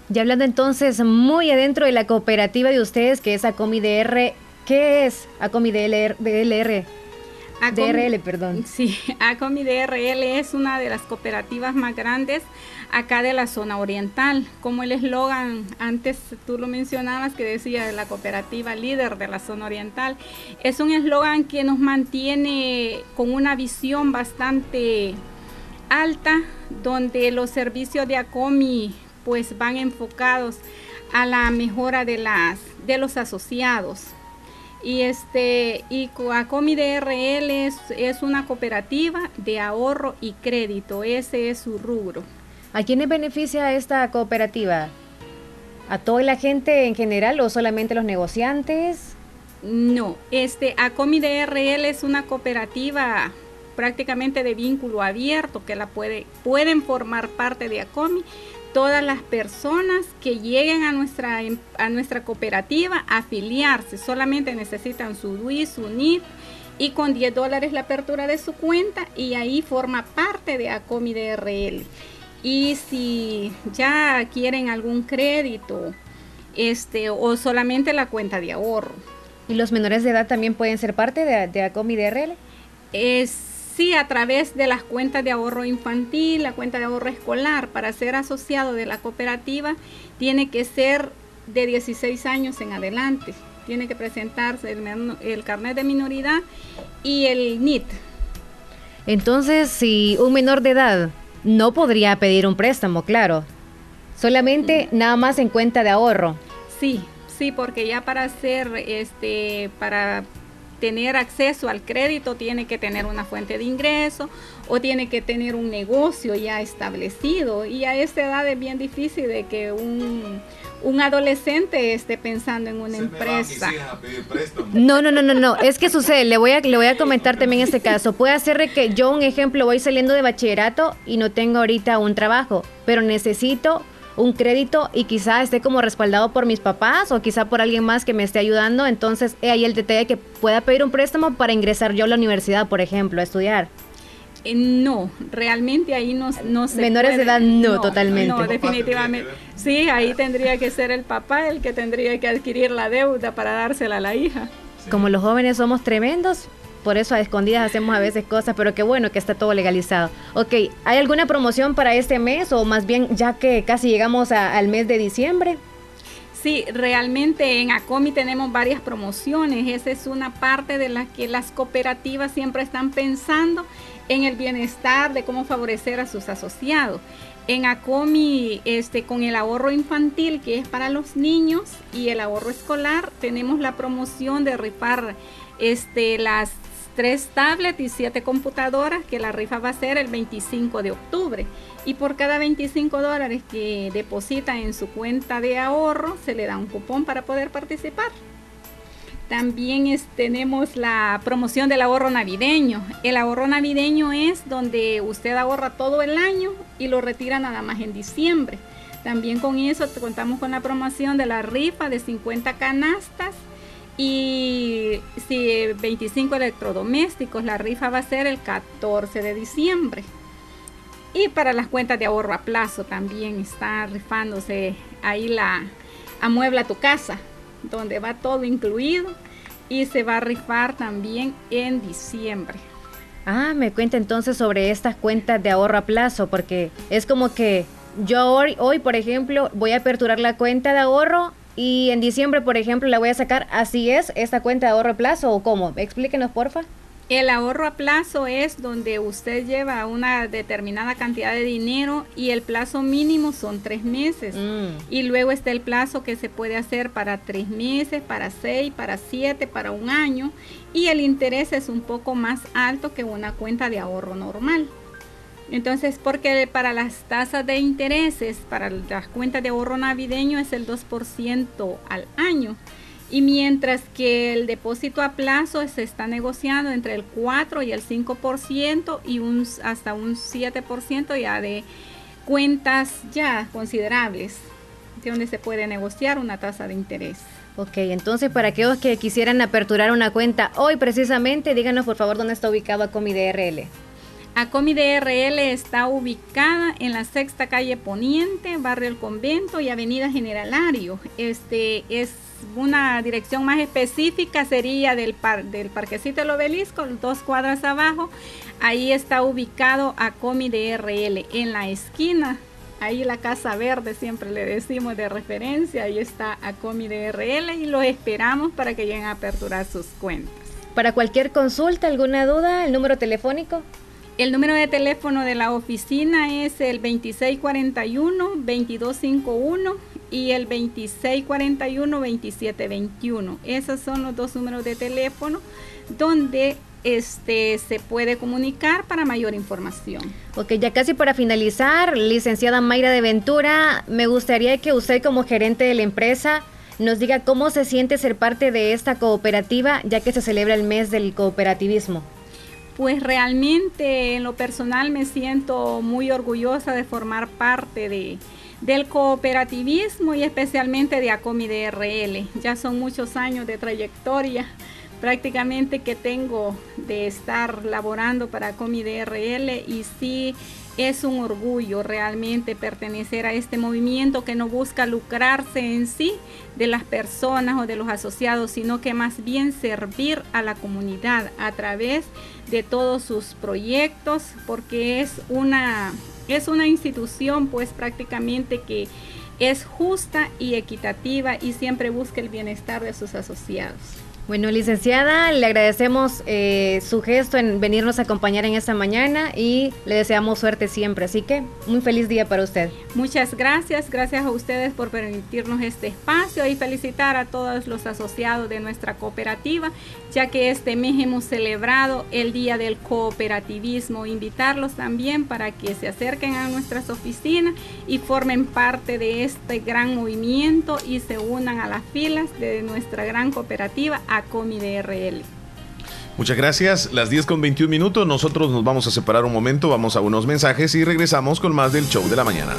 ya hablando entonces muy adentro de la cooperativa de ustedes, que es ACOMI DR, ¿qué es ACOMI DLR? DRL, perdón. Sí, ACOMI DRL es una de las cooperativas más grandes acá de la zona oriental. Como el eslogan, antes tú lo mencionabas que decía la cooperativa líder de la zona oriental, es un eslogan que nos mantiene con una visión bastante alta, donde los servicios de ACOMI pues van enfocados a la mejora de las de los asociados y este y Coacomi DRL es, es una cooperativa de ahorro y crédito, ese es su rubro. ¿A quiénes beneficia esta cooperativa? ¿A toda la gente en general o solamente los negociantes? No, este ACOMI DRL es una cooperativa prácticamente de vínculo abierto que la puede, pueden formar parte de ACOMI todas las personas que lleguen a nuestra, a nuestra cooperativa a afiliarse. Solamente necesitan su DUI, su NIP y con 10 dólares la apertura de su cuenta y ahí forma parte de ACOMI DRL. Y si ya quieren algún crédito este, o solamente la cuenta de ahorro. ¿Y los menores de edad también pueden ser parte de, de ACOMI DRL? Es sí a través de las cuentas de ahorro infantil, la cuenta de ahorro escolar, para ser asociado de la cooperativa, tiene que ser de 16 años en adelante. Tiene que presentarse el, carnet de minoridad y el NIT. Entonces, si un menor de edad no podría pedir un préstamo, claro, solamente mm. nada más en cuenta de ahorro. Sí, sí, porque ya para hacer, este, para tener acceso al crédito tiene que tener una fuente de ingreso o tiene que tener un negocio ya establecido y a esta edad es bien difícil de que un, adolescente esté pensando en una empresa. No, no, no, no, no, es que sucede, le voy a le voy a comentar también este caso. Puede ser que yo un ejemplo voy saliendo de bachillerato y no tengo ahorita un trabajo, pero necesito un crédito y quizá esté como respaldado por mis papás o quizá por alguien más que me esté ayudando, entonces he ahí el detalle que pueda pedir un préstamo para ingresar yo a la universidad, por ejemplo, a estudiar. Eh, no, realmente ahí no, no se Menores de edad no, totalmente. No, definitivamente. Sí, ahí tendría que ser el papá el que tendría que adquirir la deuda para dársela a la hija. Como los jóvenes somos tremendos, por eso a escondidas hacemos a veces cosas, pero qué bueno que está todo legalizado. Ok, ¿hay alguna promoción para este mes o más bien ya que casi llegamos al mes de diciembre? Sí, realmente en ACOMI tenemos varias promociones. Esa es una parte de la que las cooperativas siempre están pensando en el bienestar, de cómo favorecer a sus asociados. En ACOMI, este, con el ahorro infantil, que es para los niños, y el ahorro escolar, tenemos la promoción de ripar este, las tres tablets y siete computadoras que la rifa va a ser el 25 de octubre. Y por cada 25 dólares que deposita en su cuenta de ahorro, se le da un cupón para poder participar. También tenemos la promoción del ahorro navideño. El ahorro navideño es donde usted ahorra todo el año y lo retira nada más en diciembre. También con eso contamos con la promoción de la rifa de 50 canastas y si 25 electrodomésticos, la rifa va a ser el 14 de diciembre. Y para las cuentas de ahorro a plazo también está rifándose ahí la amuebla tu casa, donde va todo incluido y se va a rifar también en diciembre. Ah, me cuenta entonces sobre estas cuentas de ahorro a plazo, porque es como que yo hoy, hoy, por ejemplo, voy a aperturar la cuenta de ahorro y en diciembre, por ejemplo, la voy a sacar. ¿Así es esta cuenta de ahorro plazo o cómo? Explíquenos, porfa. El ahorro a plazo es donde usted lleva una determinada cantidad de dinero y el plazo mínimo son tres meses. Mm. Y luego está el plazo que se puede hacer para tres meses, para seis, para siete, para un año. Y el interés es un poco más alto que una cuenta de ahorro normal. Entonces, porque para las tasas de intereses, para las cuentas de ahorro navideño es el 2% al año. Y mientras que el depósito a plazo se está negociando entre el 4 y el 5% y un, hasta un 7% ya de cuentas ya considerables, de donde se puede negociar una tasa de interés. Ok, entonces para aquellos que quisieran aperturar una cuenta hoy precisamente, díganos por favor dónde está ubicado Acomi DRL. Acomi DRL está ubicada en la sexta calle Poniente, barrio El Convento y Avenida Generalario. Este es una dirección más específica sería del, par, del Parquecito del Obelisco, dos cuadras abajo. Ahí está ubicado Acomi DRL en la esquina. Ahí la Casa Verde siempre le decimos de referencia. Ahí está Acomi DRL y los esperamos para que lleguen a aperturar sus cuentas. Para cualquier consulta, alguna duda, el número telefónico. El número de teléfono de la oficina es el 2641-2251 y el 2641-2721. Esos son los dos números de teléfono donde este, se puede comunicar para mayor información. Ok, ya casi para finalizar, licenciada Mayra de Ventura, me gustaría que usted como gerente de la empresa nos diga cómo se siente ser parte de esta cooperativa ya que se celebra el mes del cooperativismo. Pues realmente en lo personal me siento muy orgullosa de formar parte de, del cooperativismo y especialmente de ACOMI DRL. Ya son muchos años de trayectoria prácticamente que tengo de estar laborando para ACOMI DRL y sí es un orgullo realmente pertenecer a este movimiento que no busca lucrarse en sí de las personas o de los asociados, sino que más bien servir a la comunidad a través de todos sus proyectos, porque es una, es una institución pues prácticamente que es justa y equitativa y siempre busca el bienestar de sus asociados. Bueno, licenciada, le agradecemos eh, su gesto en venirnos a acompañar en esta mañana y le deseamos suerte siempre. Así que, un feliz día para usted. Muchas gracias, gracias a ustedes por permitirnos este espacio y felicitar a todos los asociados de nuestra cooperativa, ya que este mes hemos celebrado el Día del Cooperativismo. Invitarlos también para que se acerquen a nuestras oficinas y formen parte de este gran movimiento y se unan a las filas de nuestra gran cooperativa Acomi DRL. Muchas gracias. Las 10 con 21 minutos. Nosotros nos vamos a separar un momento, vamos a unos mensajes y regresamos con más del show de la mañana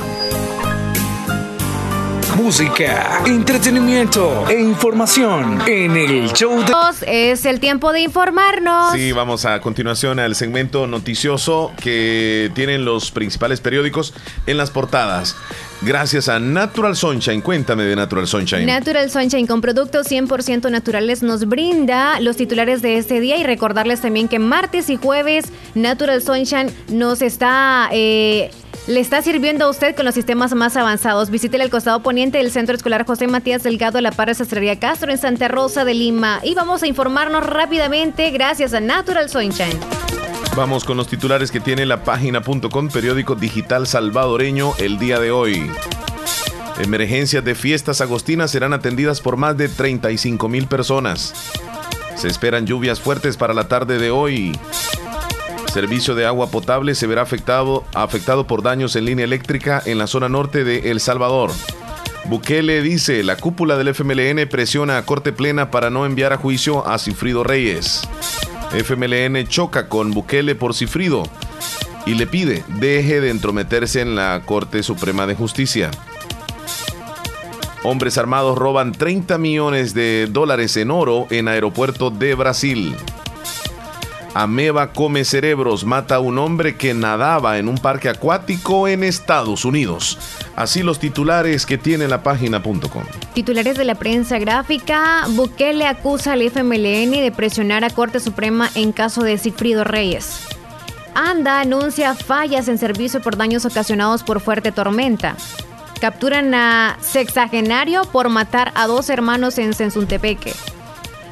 música, entretenimiento e información en el show de... Es el tiempo de informarnos. Sí, vamos a continuación al segmento noticioso que tienen los principales periódicos en las portadas. Gracias a Natural Sunshine. Cuéntame de Natural Sunshine. Natural Sunshine con productos 100% naturales nos brinda los titulares de este día y recordarles también que martes y jueves Natural Sunshine nos está... Eh, le está sirviendo a usted con los sistemas más avanzados. Visite el costado poniente del Centro Escolar José Matías Delgado, La Parra Sastrería Castro, en Santa Rosa de Lima. Y vamos a informarnos rápidamente gracias a Natural Sunshine. Vamos con los titulares que tiene la página.com, periódico digital salvadoreño, el día de hoy. Emergencias de fiestas agostinas serán atendidas por más de 35 mil personas. Se esperan lluvias fuertes para la tarde de hoy. Servicio de agua potable se verá afectado, afectado por daños en línea eléctrica en la zona norte de El Salvador. Bukele dice, la cúpula del FMLN presiona a Corte Plena para no enviar a juicio a Cifrido Reyes. FMLN choca con Bukele por Cifrido y le pide deje de entrometerse en la Corte Suprema de Justicia. Hombres armados roban 30 millones de dólares en oro en aeropuerto de Brasil. Ameba come cerebros, mata a un hombre que nadaba en un parque acuático en Estados Unidos. Así los titulares que tiene la página.com. Titulares de la prensa gráfica. Bukele acusa al FMLN de presionar a Corte Suprema en caso de Sigfrido Reyes. ANDA anuncia fallas en servicio por daños ocasionados por fuerte tormenta. Capturan a sexagenario por matar a dos hermanos en Sensuntepeque.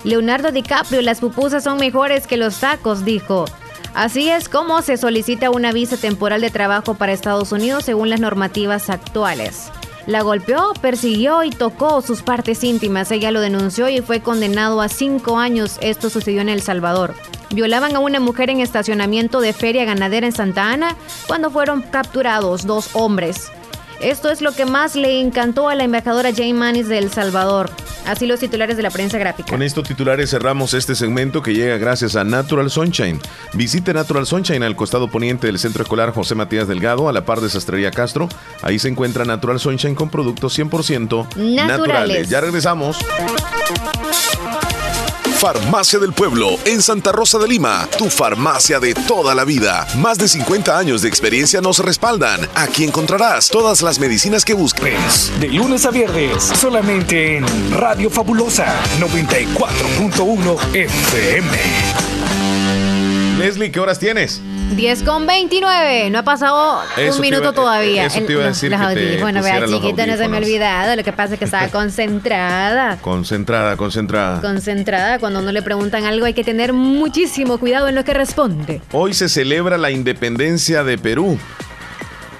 Leonardo DiCaprio, las pupusas son mejores que los tacos, dijo. Así es como se solicita una visa temporal de trabajo para Estados Unidos según las normativas actuales. La golpeó, persiguió y tocó sus partes íntimas. Ella lo denunció y fue condenado a cinco años. Esto sucedió en El Salvador. Violaban a una mujer en estacionamiento de feria ganadera en Santa Ana cuando fueron capturados dos hombres. Esto es lo que más le encantó a la embajadora Jane Manis de El Salvador. Así los titulares de la prensa gráfica. Con estos titulares cerramos este segmento que llega gracias a Natural Sunshine. Visite Natural Sunshine al costado poniente del Centro Escolar José Matías Delgado, a la par de Sastrería Castro. Ahí se encuentra Natural Sunshine con productos 100% naturales. naturales. Ya regresamos. Farmacia del Pueblo, en Santa Rosa de Lima, tu farmacia de toda la vida. Más de 50 años de experiencia nos respaldan. Aquí encontrarás todas las medicinas que busques. De lunes a viernes, solamente en Radio Fabulosa 94.1 FM. Leslie, ¿qué horas tienes? 10 con 29. No ha pasado un minuto todavía. Eso te iba a decir Bueno, vea, chiquita, no se me ha olvidado. Lo que pasa es que estaba concentrada. concentrada, concentrada. Concentrada. Cuando no le preguntan algo hay que tener muchísimo cuidado en lo que responde. Hoy se celebra la independencia de Perú.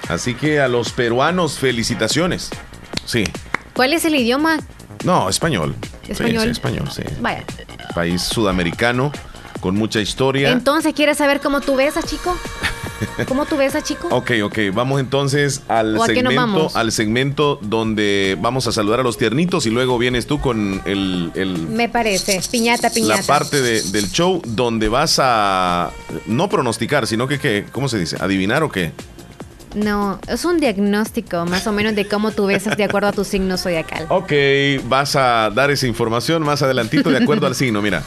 Así que a los peruanos, felicitaciones. Sí. ¿Cuál es el idioma? No, español. Español. Sí, español, sí. Vaya. País sudamericano con mucha historia. Entonces, ¿quieres saber cómo tú ves a chico? ¿Cómo tú ves a chico? Ok, ok. Vamos entonces al segmento, al segmento donde vamos a saludar a los tiernitos y luego vienes tú con el. Me parece, piñata, piñata. La parte del show donde vas a no pronosticar, sino que, ¿qué? ¿cómo se dice? ¿Adivinar o qué? No, es un diagnóstico más o menos de cómo tú ves de acuerdo a tu signo zodiacal. Ok, vas a dar esa información más adelantito de acuerdo al signo, mira.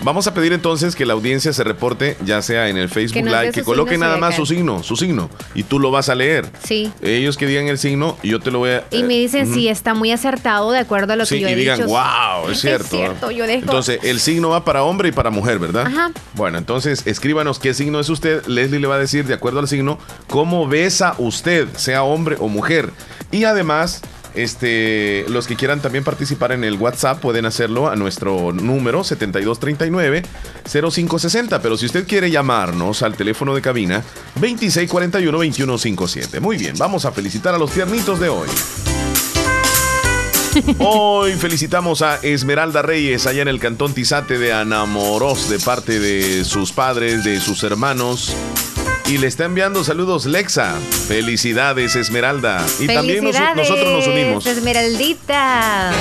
Vamos a pedir entonces que la audiencia se reporte, ya sea en el Facebook Live, que coloque nada más su signo, su signo, y tú lo vas a leer. Sí. Ellos que digan el signo, y yo te lo voy a. Y me dicen si está muy acertado de acuerdo a lo que yo he dicho. y digan, wow, es cierto. Es cierto, yo dejo. Entonces, el signo va para hombre y para mujer, ¿verdad? Ajá. Bueno, entonces escríbanos qué signo es usted. Leslie le va a decir, de acuerdo al signo, cómo besa usted, sea hombre o mujer. Y además este, los que quieran también participar en el WhatsApp pueden hacerlo a nuestro número 7239-0560. Pero si usted quiere llamarnos al teléfono de cabina 2641-2157. Muy bien, vamos a felicitar a los tiernitos de hoy. Hoy felicitamos a Esmeralda Reyes allá en el cantón Tizate de Anamoros de parte de sus padres, de sus hermanos y le está enviando saludos Lexa. Felicidades, Esmeralda. Y también nosotros nos unimos. Esmeraldita.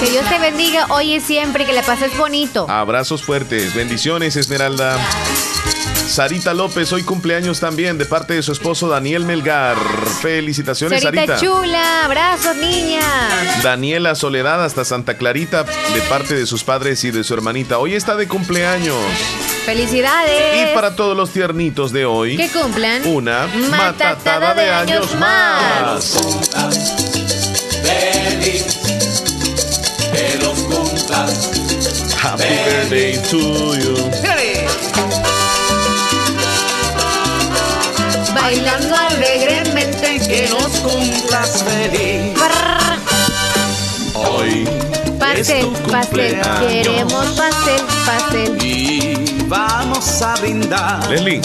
Que Dios te bendiga hoy y siempre, que la pases bonito. Abrazos fuertes. Bendiciones, Esmeralda. Sarita López, hoy cumpleaños también de parte de su esposo Daniel Melgar. Felicitaciones, Sarita. Sarita chula, abrazos, niña. Daniela Soledad hasta Santa Clarita de parte de sus padres y de su hermanita. Hoy está de cumpleaños. ¡Felicidades! Y para todos los tiernitos de hoy, que cumplan una matatada, de, años, más. Happy birthday to you. Bailando alegremente, que nos cumplas feliz. Hoy pastel, pastel, queremos pastel, pastel. Y vamos a brindar. Leslie.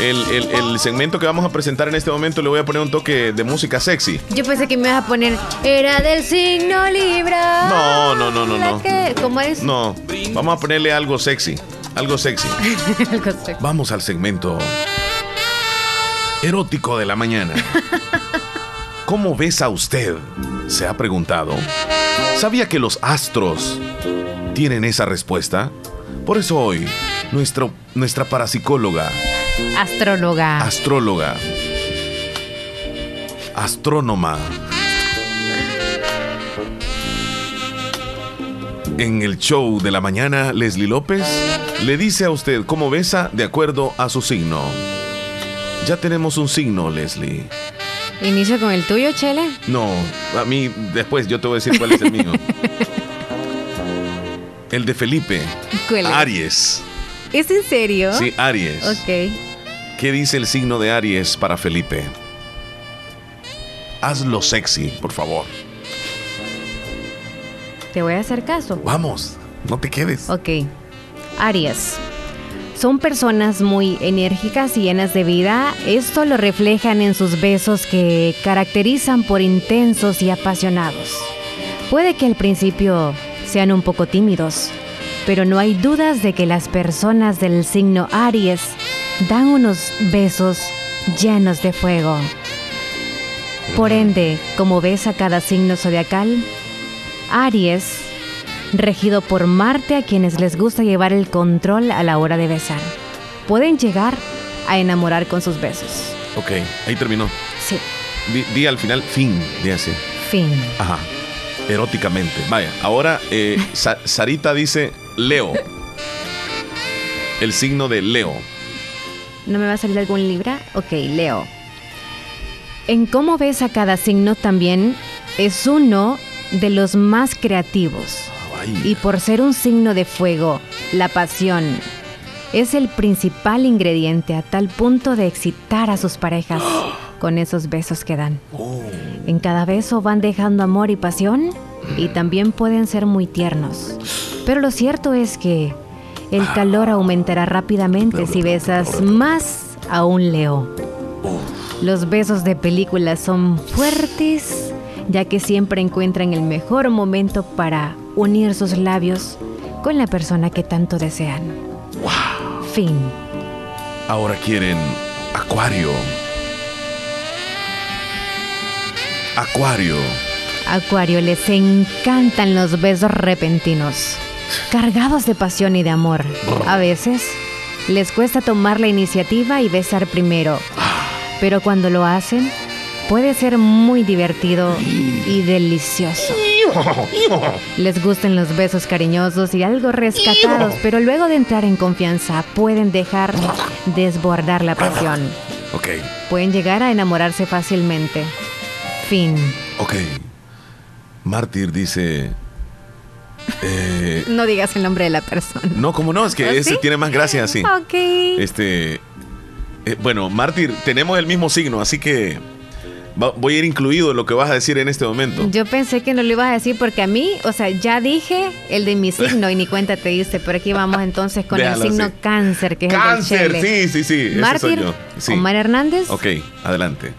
El, segmento que vamos a presentar en este momento le voy a poner un toque de música sexy. Yo pensé que me ibas a poner Era del signo Libra. No, no, no, no, no. ¿Cómo es? No. Vamos a ponerle algo sexy. Algo sexy. algo sexy. Vamos al segmento erótico de la mañana. ¿Cómo ves a usted? Se ha preguntado. ¿Sabía que los astros tienen esa respuesta? Por eso hoy, nuestro, nuestra parapsicóloga. Astróloga. Astróloga. Astrónoma. En el show de la mañana, Leslie López le dice a usted cómo besa de acuerdo a su signo. Ya tenemos un signo, Leslie. ¿Inicio con el tuyo, Chele? No, a mí después yo te voy a decir cuál es el mío. el de Felipe. ¿Cuál Aries. ¿Es en serio? Sí, Aries. Ok. ¿Qué dice el signo de Aries para Felipe? Hazlo sexy, por favor. Te voy a hacer caso. Vamos. No te quedes. Ok. Aries. Son personas muy enérgicas y llenas de vida. Esto lo reflejan en sus besos que caracterizan por intensos y apasionados. Puede que al principio sean un poco tímidos, pero no hay dudas de que las personas del signo Aries dan unos besos llenos de fuego. Por ende, como ves a cada signo zodiacal, Aries regido por Marte a quienes les gusta llevar el control a la hora de besar. Pueden llegar a enamorar con sus besos. Ok, ahí terminó. Sí. Di, al final fin, de así. Fin. Ajá. Eróticamente. Vaya, ahora eh, Sarita dice Leo. El signo de Leo. ¿No me va a salir algún libra? Ok, Leo. En cómo ves a cada signo también es uno de los más creativos. Y por ser un signo de fuego, la pasión es el principal ingrediente a tal punto de excitar a sus parejas con esos besos que dan. Oh. En cada beso van dejando amor y pasión y también pueden ser muy tiernos. Pero lo cierto es que el calor aumentará rápidamente si besas más a un leo. Los besos de película son fuertes ya que siempre encuentran el mejor momento para unir sus labios con la persona que tanto desean. ¡Wow! Fin. Ahora quieren Acuario. Acuario. Acuario les encantan los besos repentinos, cargados de pasión y de amor. A veces les cuesta tomar la iniciativa y besar primero, pero cuando lo hacen, puede ser muy divertido y delicioso. Les gustan los besos cariñosos y algo rescatados, pero luego de entrar en confianza pueden dejar desbordar la pasión. Ok. Pueden llegar a enamorarse fácilmente. Fin. Ok. Mártir dice... Eh, no digas el nombre de la persona. No, como no, es que ¿Ah, ese tiene más gracia así. Ok. Este... Eh, bueno, Mártir, tenemos el mismo signo, así que voy a ir incluido en lo que vas a decir en este momento. Yo pensé que no lo ibas a decir porque a mí, o sea, ya dije el de mi signo y ni cuenta te diste, pero aquí vamos entonces con el signo cáncer, que es cáncer, el Cáncer, sí, sí, sí. Mártir, sí. Omar Hernández. Ok, adelante.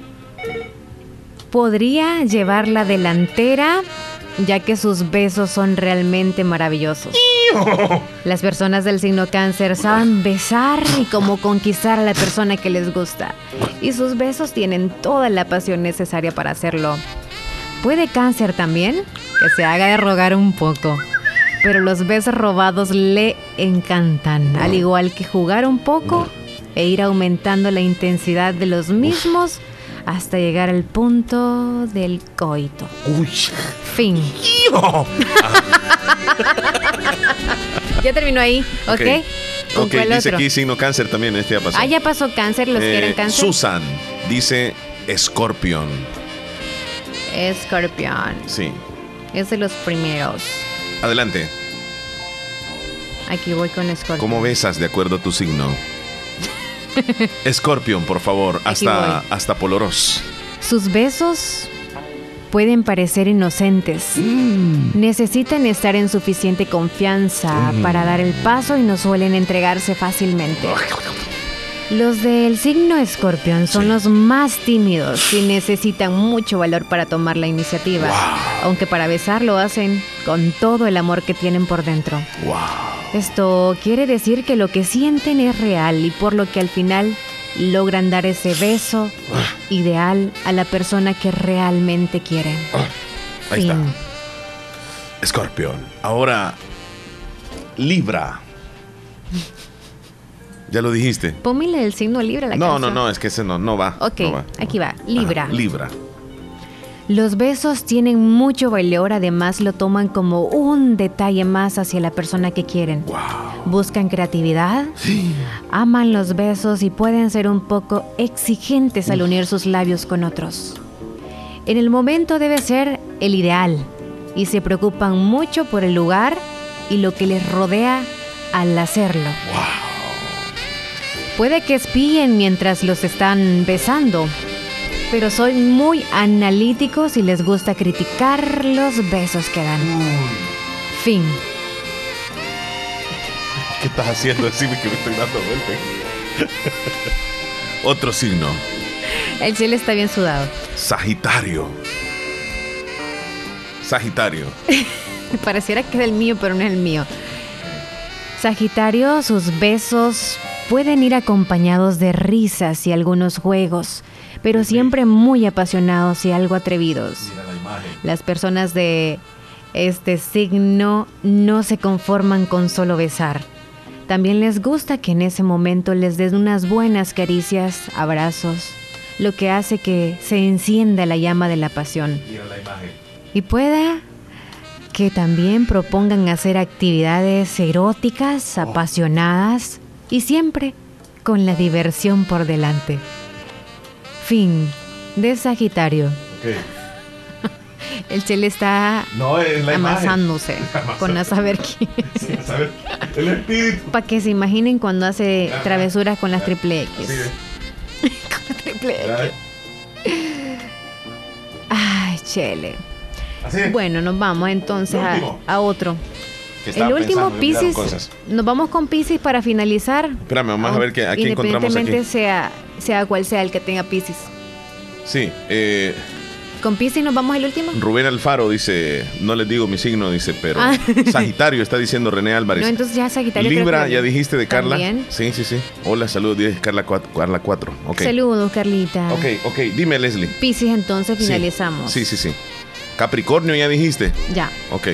Podría llevar la delantera ya que sus besos son realmente maravillosos. Las personas del signo cáncer saben besar y cómo conquistar a la persona que les gusta. Y sus besos tienen toda la pasión necesaria para hacerlo. Puede cáncer también que se haga de rogar un poco. Pero los besos robados le encantan, al igual que jugar un poco e ir aumentando la intensidad de los mismos hasta llegar al punto del coito. Uy. Fin. ya terminó ahí, ¿ok? Ok, dice aquí signo cáncer también, este ya pasó. Ah, ya pasó cáncer, los que eran eh, cáncer. Susan dice escorpión. Escorpión. Sí. Es de los primeros. Adelante. Aquí voy con escorpión. ¿Cómo besas de acuerdo a tu signo? Scorpion, por favor, hasta, hasta Poloros. Sus besos pueden parecer inocentes. Mm. Necesitan estar en suficiente confianza mm. para dar el paso y no suelen entregarse fácilmente. Los del signo escorpión son los más tímidos y necesitan mucho valor para tomar la iniciativa, aunque para besar lo hacen con todo el amor que tienen por dentro. Esto quiere decir que lo que sienten es real y por lo que al final logran dar ese beso ah. ideal a la persona que realmente quieren. Ah. Ahí está. Escorpión. Ahora, Libra. Ya lo dijiste. Póngale el signo Libra a la No, no, no, es que ese no, no va. Ok, aquí va. Libra. Libra. Los besos tienen mucho valor, además lo toman como un detalle más hacia la persona que quieren. Buscan creatividad, aman los besos y pueden ser un poco exigentes al unir sus labios con otros. En el momento debe ser el ideal y se preocupan mucho por el lugar y lo que les rodea al hacerlo. Puede que espíen mientras los están besando pero soy muy analítico si les gusta criticar los besos que dan. Fin. ¿Qué estás haciendo? Decime que me estoy dando vuelta. Otro signo. El cielo está bien sudado. Sagitario. Sagitario. Pareciera que es el mío, pero no es el mío. Sagitario, sus besos pueden ir acompañados de risas y algunos juegos, pero siempre muy apasionados y algo atrevidos. Las personas de este signo no se conforman con solo besar. También les gusta que en ese momento les den unas buenas caricias, abrazos, lo que hace que se encienda la llama de la pasión. Y pueda que también propongan hacer actividades eróticas, oh. apasionadas y siempre con la diversión por delante. Fin de Sagitario. El Chele está amasándose con a saber quién. el espíritu. Para que se imaginen cuando hace travesuras con las triple X. con la triple X. Ay, Chele. Bueno, nos vamos entonces a, otro. El último Pisces. Nos vamos con Pisces para finalizar. Espérame, vamos a ver que aquí encontramos aquí. sea sea cual sea el que tenga Pisces. Sí, eh, ¿Con Pisces nos vamos al último? Rubén Alfaro dice, no les digo mi signo, dice, pero ah. Sagitario está diciendo René Álvarez. No, entonces ya Sagitario. Libra, ya dijiste de Carla. Sí, sí, sí. Hola, saludos, dice Carla 4. Carla 4. Saludos, Carlita. Ok, ok, dime Leslie. Pisces entonces finalizamos. Sí, sí, sí. Capricornio ya dijiste. Ya. Ok.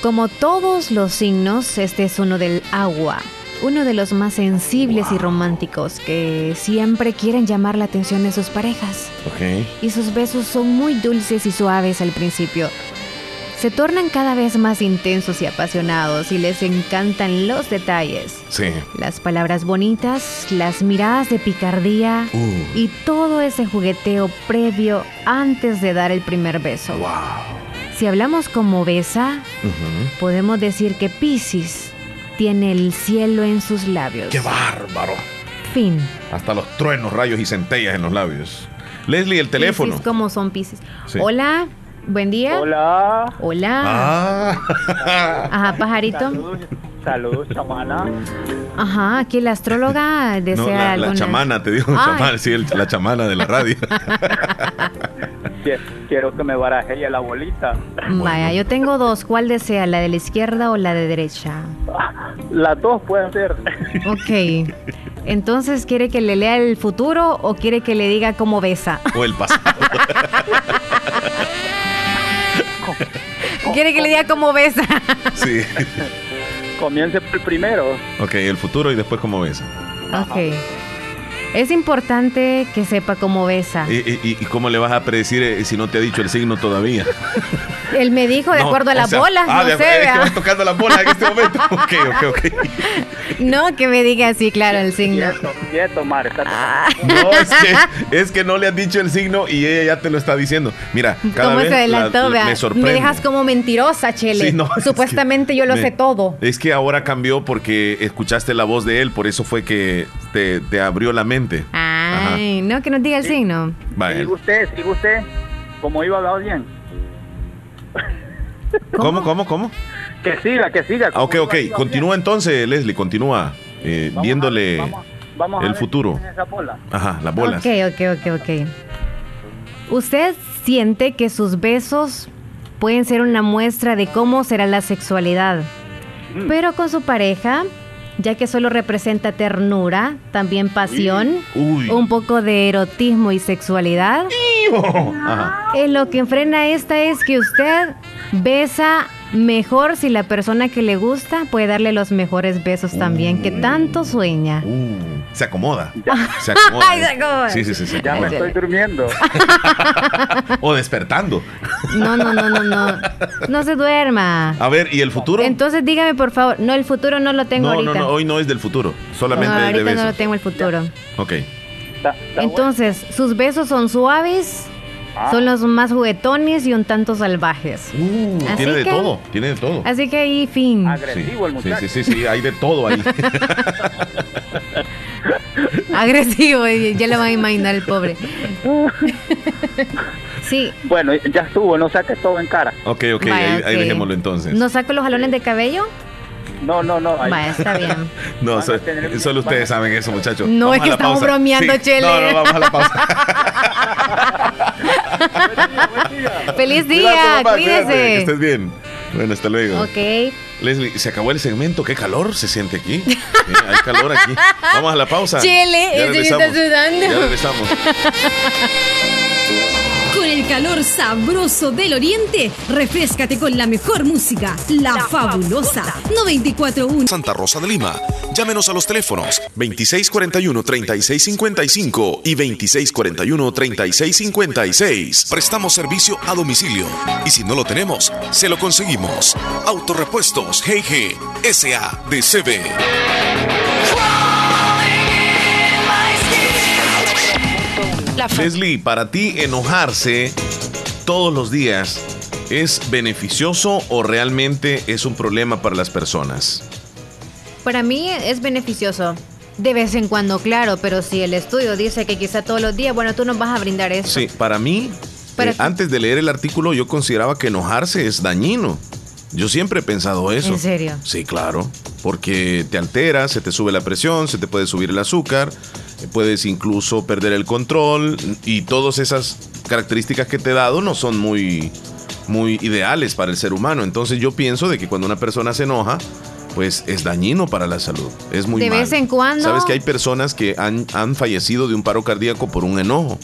Como todos los signos, este es uno del agua uno de los más sensibles y románticos que siempre quieren llamar la atención de sus parejas. Okay. Y sus besos son muy dulces y suaves al principio. Se tornan cada vez más intensos y apasionados y les encantan los detalles. Sí. Las palabras bonitas, las miradas de picardía uh. y todo ese jugueteo previo antes de dar el primer beso. Wow. Si hablamos como besa, podemos decir que Pisces tiene el cielo en sus labios. ¡Qué bárbaro! Fin. Hasta los truenos, rayos y centellas en los labios. Leslie, el teléfono. Piscis, ¿cómo son Pisces? Hola, buen día. Hola. Hola. Ah. Ajá, pajarito. Saludos, chamana. Ajá, aquí la astróloga desea no, la, chamana, te digo, chamana, sí, la chamana de la radio. Quiero que me baraje la bolita. Vaya, yo tengo dos. ¿Cuál desea, la de la izquierda o la de derecha? Las dos pueden ser. Ok. Entonces, ¿quiere que le lea el futuro o quiere que le diga cómo besa? O el pasado. ¿Quiere que le diga cómo besa? sí. Comience por el primero. Ok, el futuro y después cómo besa. Ok. Es importante que sepa cómo besa. ¿Y, cómo le vas a predecir eh, si no te ha dicho el signo todavía? Él me dijo de acuerdo a las bolas, ah, no sé. Es que vas tocando las bolas en este momento. ok, ok, ok. No, que me diga así, claro, el signo. Quieto, Mar, ah. No, es que, es que no le has dicho el signo y ella ya te lo está diciendo. Mira, cada ¿Cómo vez se adelantó, me sorprende. Me dejas como mentirosa, Chele. Supuestamente yo lo sé todo. Es que ahora cambió porque escuchaste la voz de él, por eso fue que te, te abrió la mente Ay, no, que nos diga el signo. Sigue usted, sigue usted. Como iba hablado bien. ¿Cómo, cómo, cómo? Que siga, que siga. Ah, ok, ok. Continúa entonces, Leslie, continúa eh, viéndole el futuro. Ajá, las bolas. Ok, ok, ok, ok. ¿Usted siente que sus besos pueden ser una muestra de cómo será la sexualidad? Mm. Pero con su pareja ya que solo representa ternura, también pasión, un poco de erotismo y sexualidad. En lo que enfrena esta es que usted besa mejor si la persona que le gusta puede darle los mejores besos también, que tanto sueña. Uh, se acomoda. Se acomoda. Ay, se acomoda. Sí, sí, sí. ya me estoy durmiendo. o despertando. No, no, no, no, no. No se duerma. A ver, ¿y el futuro? Entonces dígame, por favor. No, el futuro no lo tengo ahorita. No, no, hoy no es del futuro. Solamente no, ahorita no lo tengo el futuro. Ok. Entonces, sus besos son suaves Ah. Son los más juguetones y un tanto salvajes. Uh, tiene de todo, tiene de todo. Así que ahí, fin. Agresivo el muchacho. Sí, sí, sí, sí, hay de todo ahí. Agresivo, ya le van a imaginar el pobre. sí. Bueno, ya estuvo, no saques todo en cara. Ok, ok, ahí, dejémoslo entonces. ¿No saco los jalones de cabello? No, no, no. Va, está bien. no, solo ustedes saben eso, muchachos. No, es que estamos bromeando, Chele. No, no, vamos a la pausa. Feliz día, cuídese. Que estés bien. Bueno, hasta luego. Ok. Leslie, se acabó el segmento. ¿Qué calor se siente aquí? hay calor aquí. Vamos a la pausa. Chele, ese está sudando. Ya regresamos. Con el calor sabroso del oriente, refrescate con la mejor música, La, Fabulosa 941 Santa Rosa de Lima. Llámenos a los teléfonos 2641-3655 y 2641-3656. Prestamos servicio a domicilio y si no lo tenemos, se lo conseguimos. Autorepuestos GG Leslie, para ti enojarse todos los días es beneficioso o realmente es un problema para las personas? Para mí es beneficioso. De vez en cuando, claro, pero si el estudio dice que quizá todos los días, bueno, tú nos vas a brindar eso. Sí, para mí, eh, antes de leer el artículo, yo consideraba que enojarse es dañino. Yo siempre he pensado eso. ¿En serio? Sí, claro. Porque te altera, se te sube la presión, se te puede subir el azúcar, puedes incluso perder el control y todas esas características que te he dado no son muy, muy ideales para el ser humano. Entonces yo pienso de que cuando una persona se enoja, pues es dañino para la salud. Es muy De vez en cuando. Sabes que hay personas que han, han fallecido de un paro cardíaco por un enojo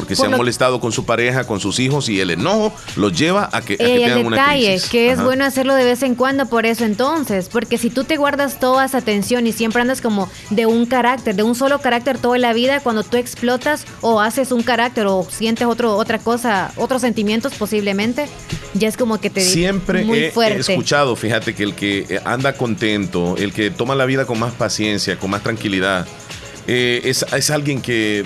porque se han molestado con su pareja, con sus hijos y el enojo los lleva a que, a que el detalle, que es bueno hacerlo de vez en cuando por eso entonces, porque si tú te guardas toda esa tensión y siempre andas como de un carácter, de un solo carácter toda la vida, cuando tú explotas o haces un carácter o sientes otro, otra cosa, otros sentimientos posiblemente, ya es como que te siempre muy fuerte. he escuchado, fíjate que el que anda contento, el que toma la vida con más paciencia, con más tranquilidad, eh, es, es alguien que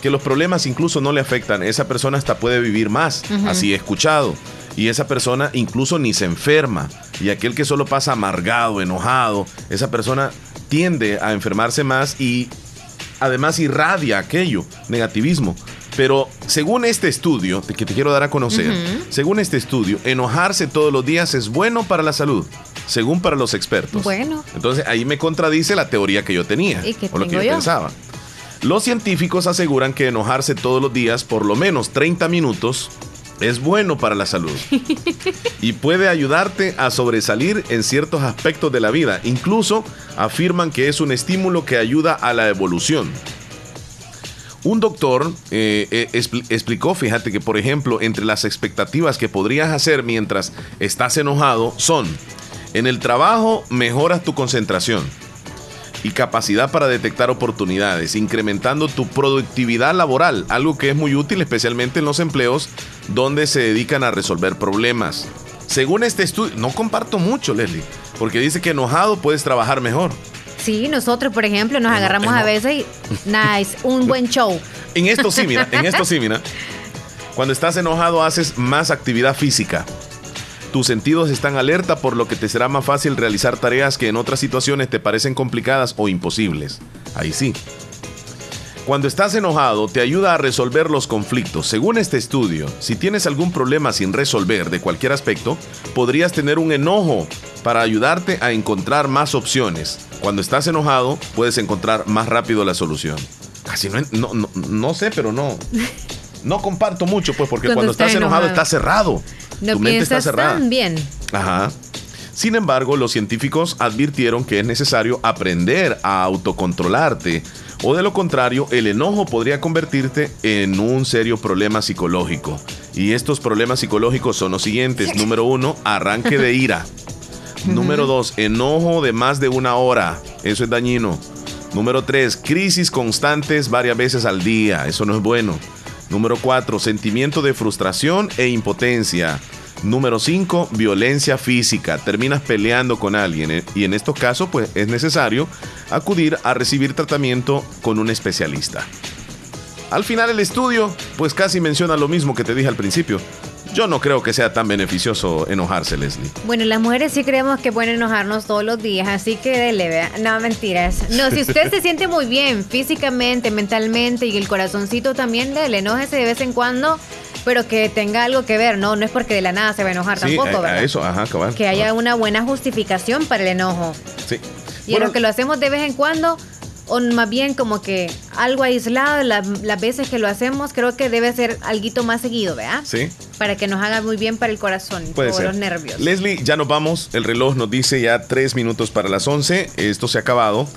que los problemas incluso no le afectan. Esa persona hasta puede vivir más, así he escuchado. Y esa persona incluso ni se enferma. Y aquel que solo pasa amargado, enojado, esa persona tiende a enfermarse más y además irradia aquello, negativismo. Pero según este estudio, que te quiero dar a conocer, según este estudio, enojarse todos los días es bueno para la salud, según para los expertos. Bueno. Entonces ahí me contradice la teoría que yo tenía, o lo que yo pensaba. Los científicos aseguran que enojarse todos los días por lo menos 30 minutos es bueno para la salud y puede ayudarte a sobresalir en ciertos aspectos de la vida. Incluso afirman que es un estímulo que ayuda a la evolución. Un doctor eh, eh, explicó, fíjate que por ejemplo, entre las expectativas que podrías hacer mientras estás enojado son, en el trabajo mejoras tu concentración y capacidad para detectar oportunidades, incrementando tu productividad laboral, algo que es muy útil especialmente en los empleos donde se dedican a resolver problemas. Según este estudio, no comparto mucho, Leslie, porque dice que enojado puedes trabajar mejor. Sí, nosotros, por ejemplo, nos agarramos a veces y, nice, un buen show. En esto sí, mira, en esto sí, mira. Cuando estás enojado haces más actividad física tus sentidos están alerta por lo que te será más fácil realizar tareas que en otras situaciones te parecen complicadas o imposibles. Ahí sí. Cuando estás enojado te ayuda a resolver los conflictos. Según este estudio, si tienes algún problema sin resolver de cualquier aspecto, podrías tener un enojo para ayudarte a encontrar más opciones. Cuando estás enojado, puedes encontrar más rápido la solución. Casi no, no, sé, pero no. No comparto mucho, pues, porque cuando, estás enojado, enojado estás cerrado. No tu mente está cerrada. Tan bien. Ajá. Sin embargo, los científicos advirtieron que es necesario aprender a autocontrolarte o de lo contrario, el enojo podría convertirte en un serio problema psicológico. Y estos problemas psicológicos son los siguientes. Número uno, arranque de ira. Número dos, enojo de más de una hora. Eso es dañino. Número tres, crisis constantes varias veces al día. Eso no es bueno. Número 4, sentimiento de frustración e impotencia. Número 5, violencia física. Terminas peleando con alguien eh, y en estos casos pues es necesario acudir a recibir tratamiento con un especialista. Al final el estudio pues casi menciona lo mismo que te dije al principio. Yo no creo que sea tan beneficioso enojarse, Leslie. Bueno, las mujeres sí creemos que pueden enojarnos todos los días, así que dele, vea. No, mentiras. No, si usted se siente muy bien físicamente, mentalmente y el corazoncito también, le enójese de vez en cuando Pero que tenga algo que ver, ¿no? No es porque de la nada se va a enojar tampoco, a, ¿verdad? eso, ajá, cabal. Que haya una buena justificación para el enojo. Sí. Y bueno, lo que lo hacemos de vez en cuando, o más bien como que algo aislado, las veces que lo hacemos, creo que debe ser algo más seguido, ¿verdad? Sí. Para que nos haga muy bien para el corazón, Puede los nervios. Leslie, ya nos vamos. El reloj nos dice ya tres minutos para las once. Esto se ha acabado.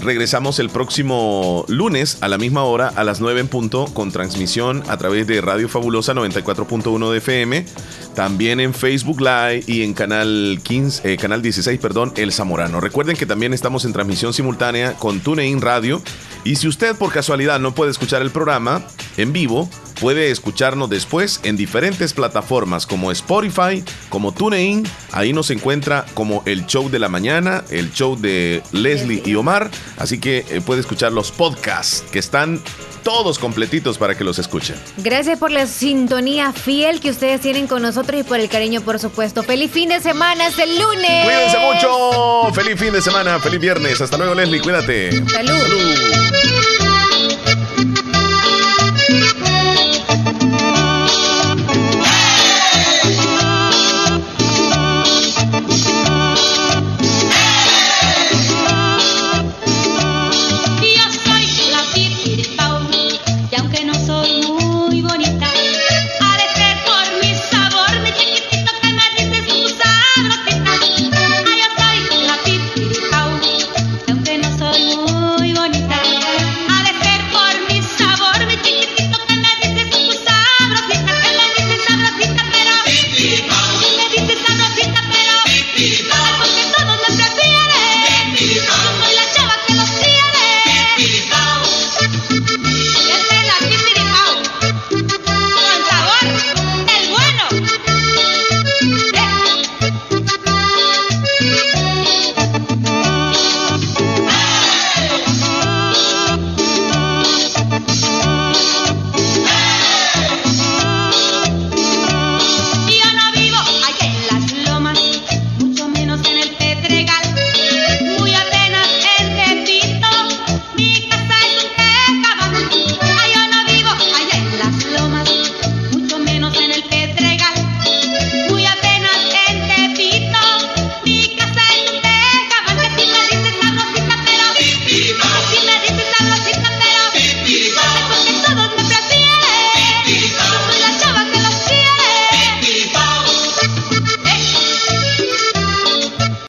Regresamos el próximo lunes a la misma hora, a las 9 en punto, con transmisión a través de Radio Fabulosa 94.1 de FM, también en Facebook Live y en canal 15, eh, canal 16, perdón, El Zamorano. Recuerden que también estamos en transmisión simultánea con TuneIn Radio y si usted por casualidad no puede escuchar el programa en vivo, puede escucharnos después en diferentes plataformas como Spotify, como TuneIn. Ahí nos encuentra como el show de la mañana, el show de Leslie y Omar. Así que eh, puede escuchar los podcasts que están todos completitos para que los escuchen. Gracias por la sintonía fiel que ustedes tienen con nosotros y por el cariño, por supuesto. Feliz fin de semana, hasta el lunes. Cuídense mucho. Feliz fin de semana, feliz viernes. Hasta luego, Leslie. Cuídate. Salud.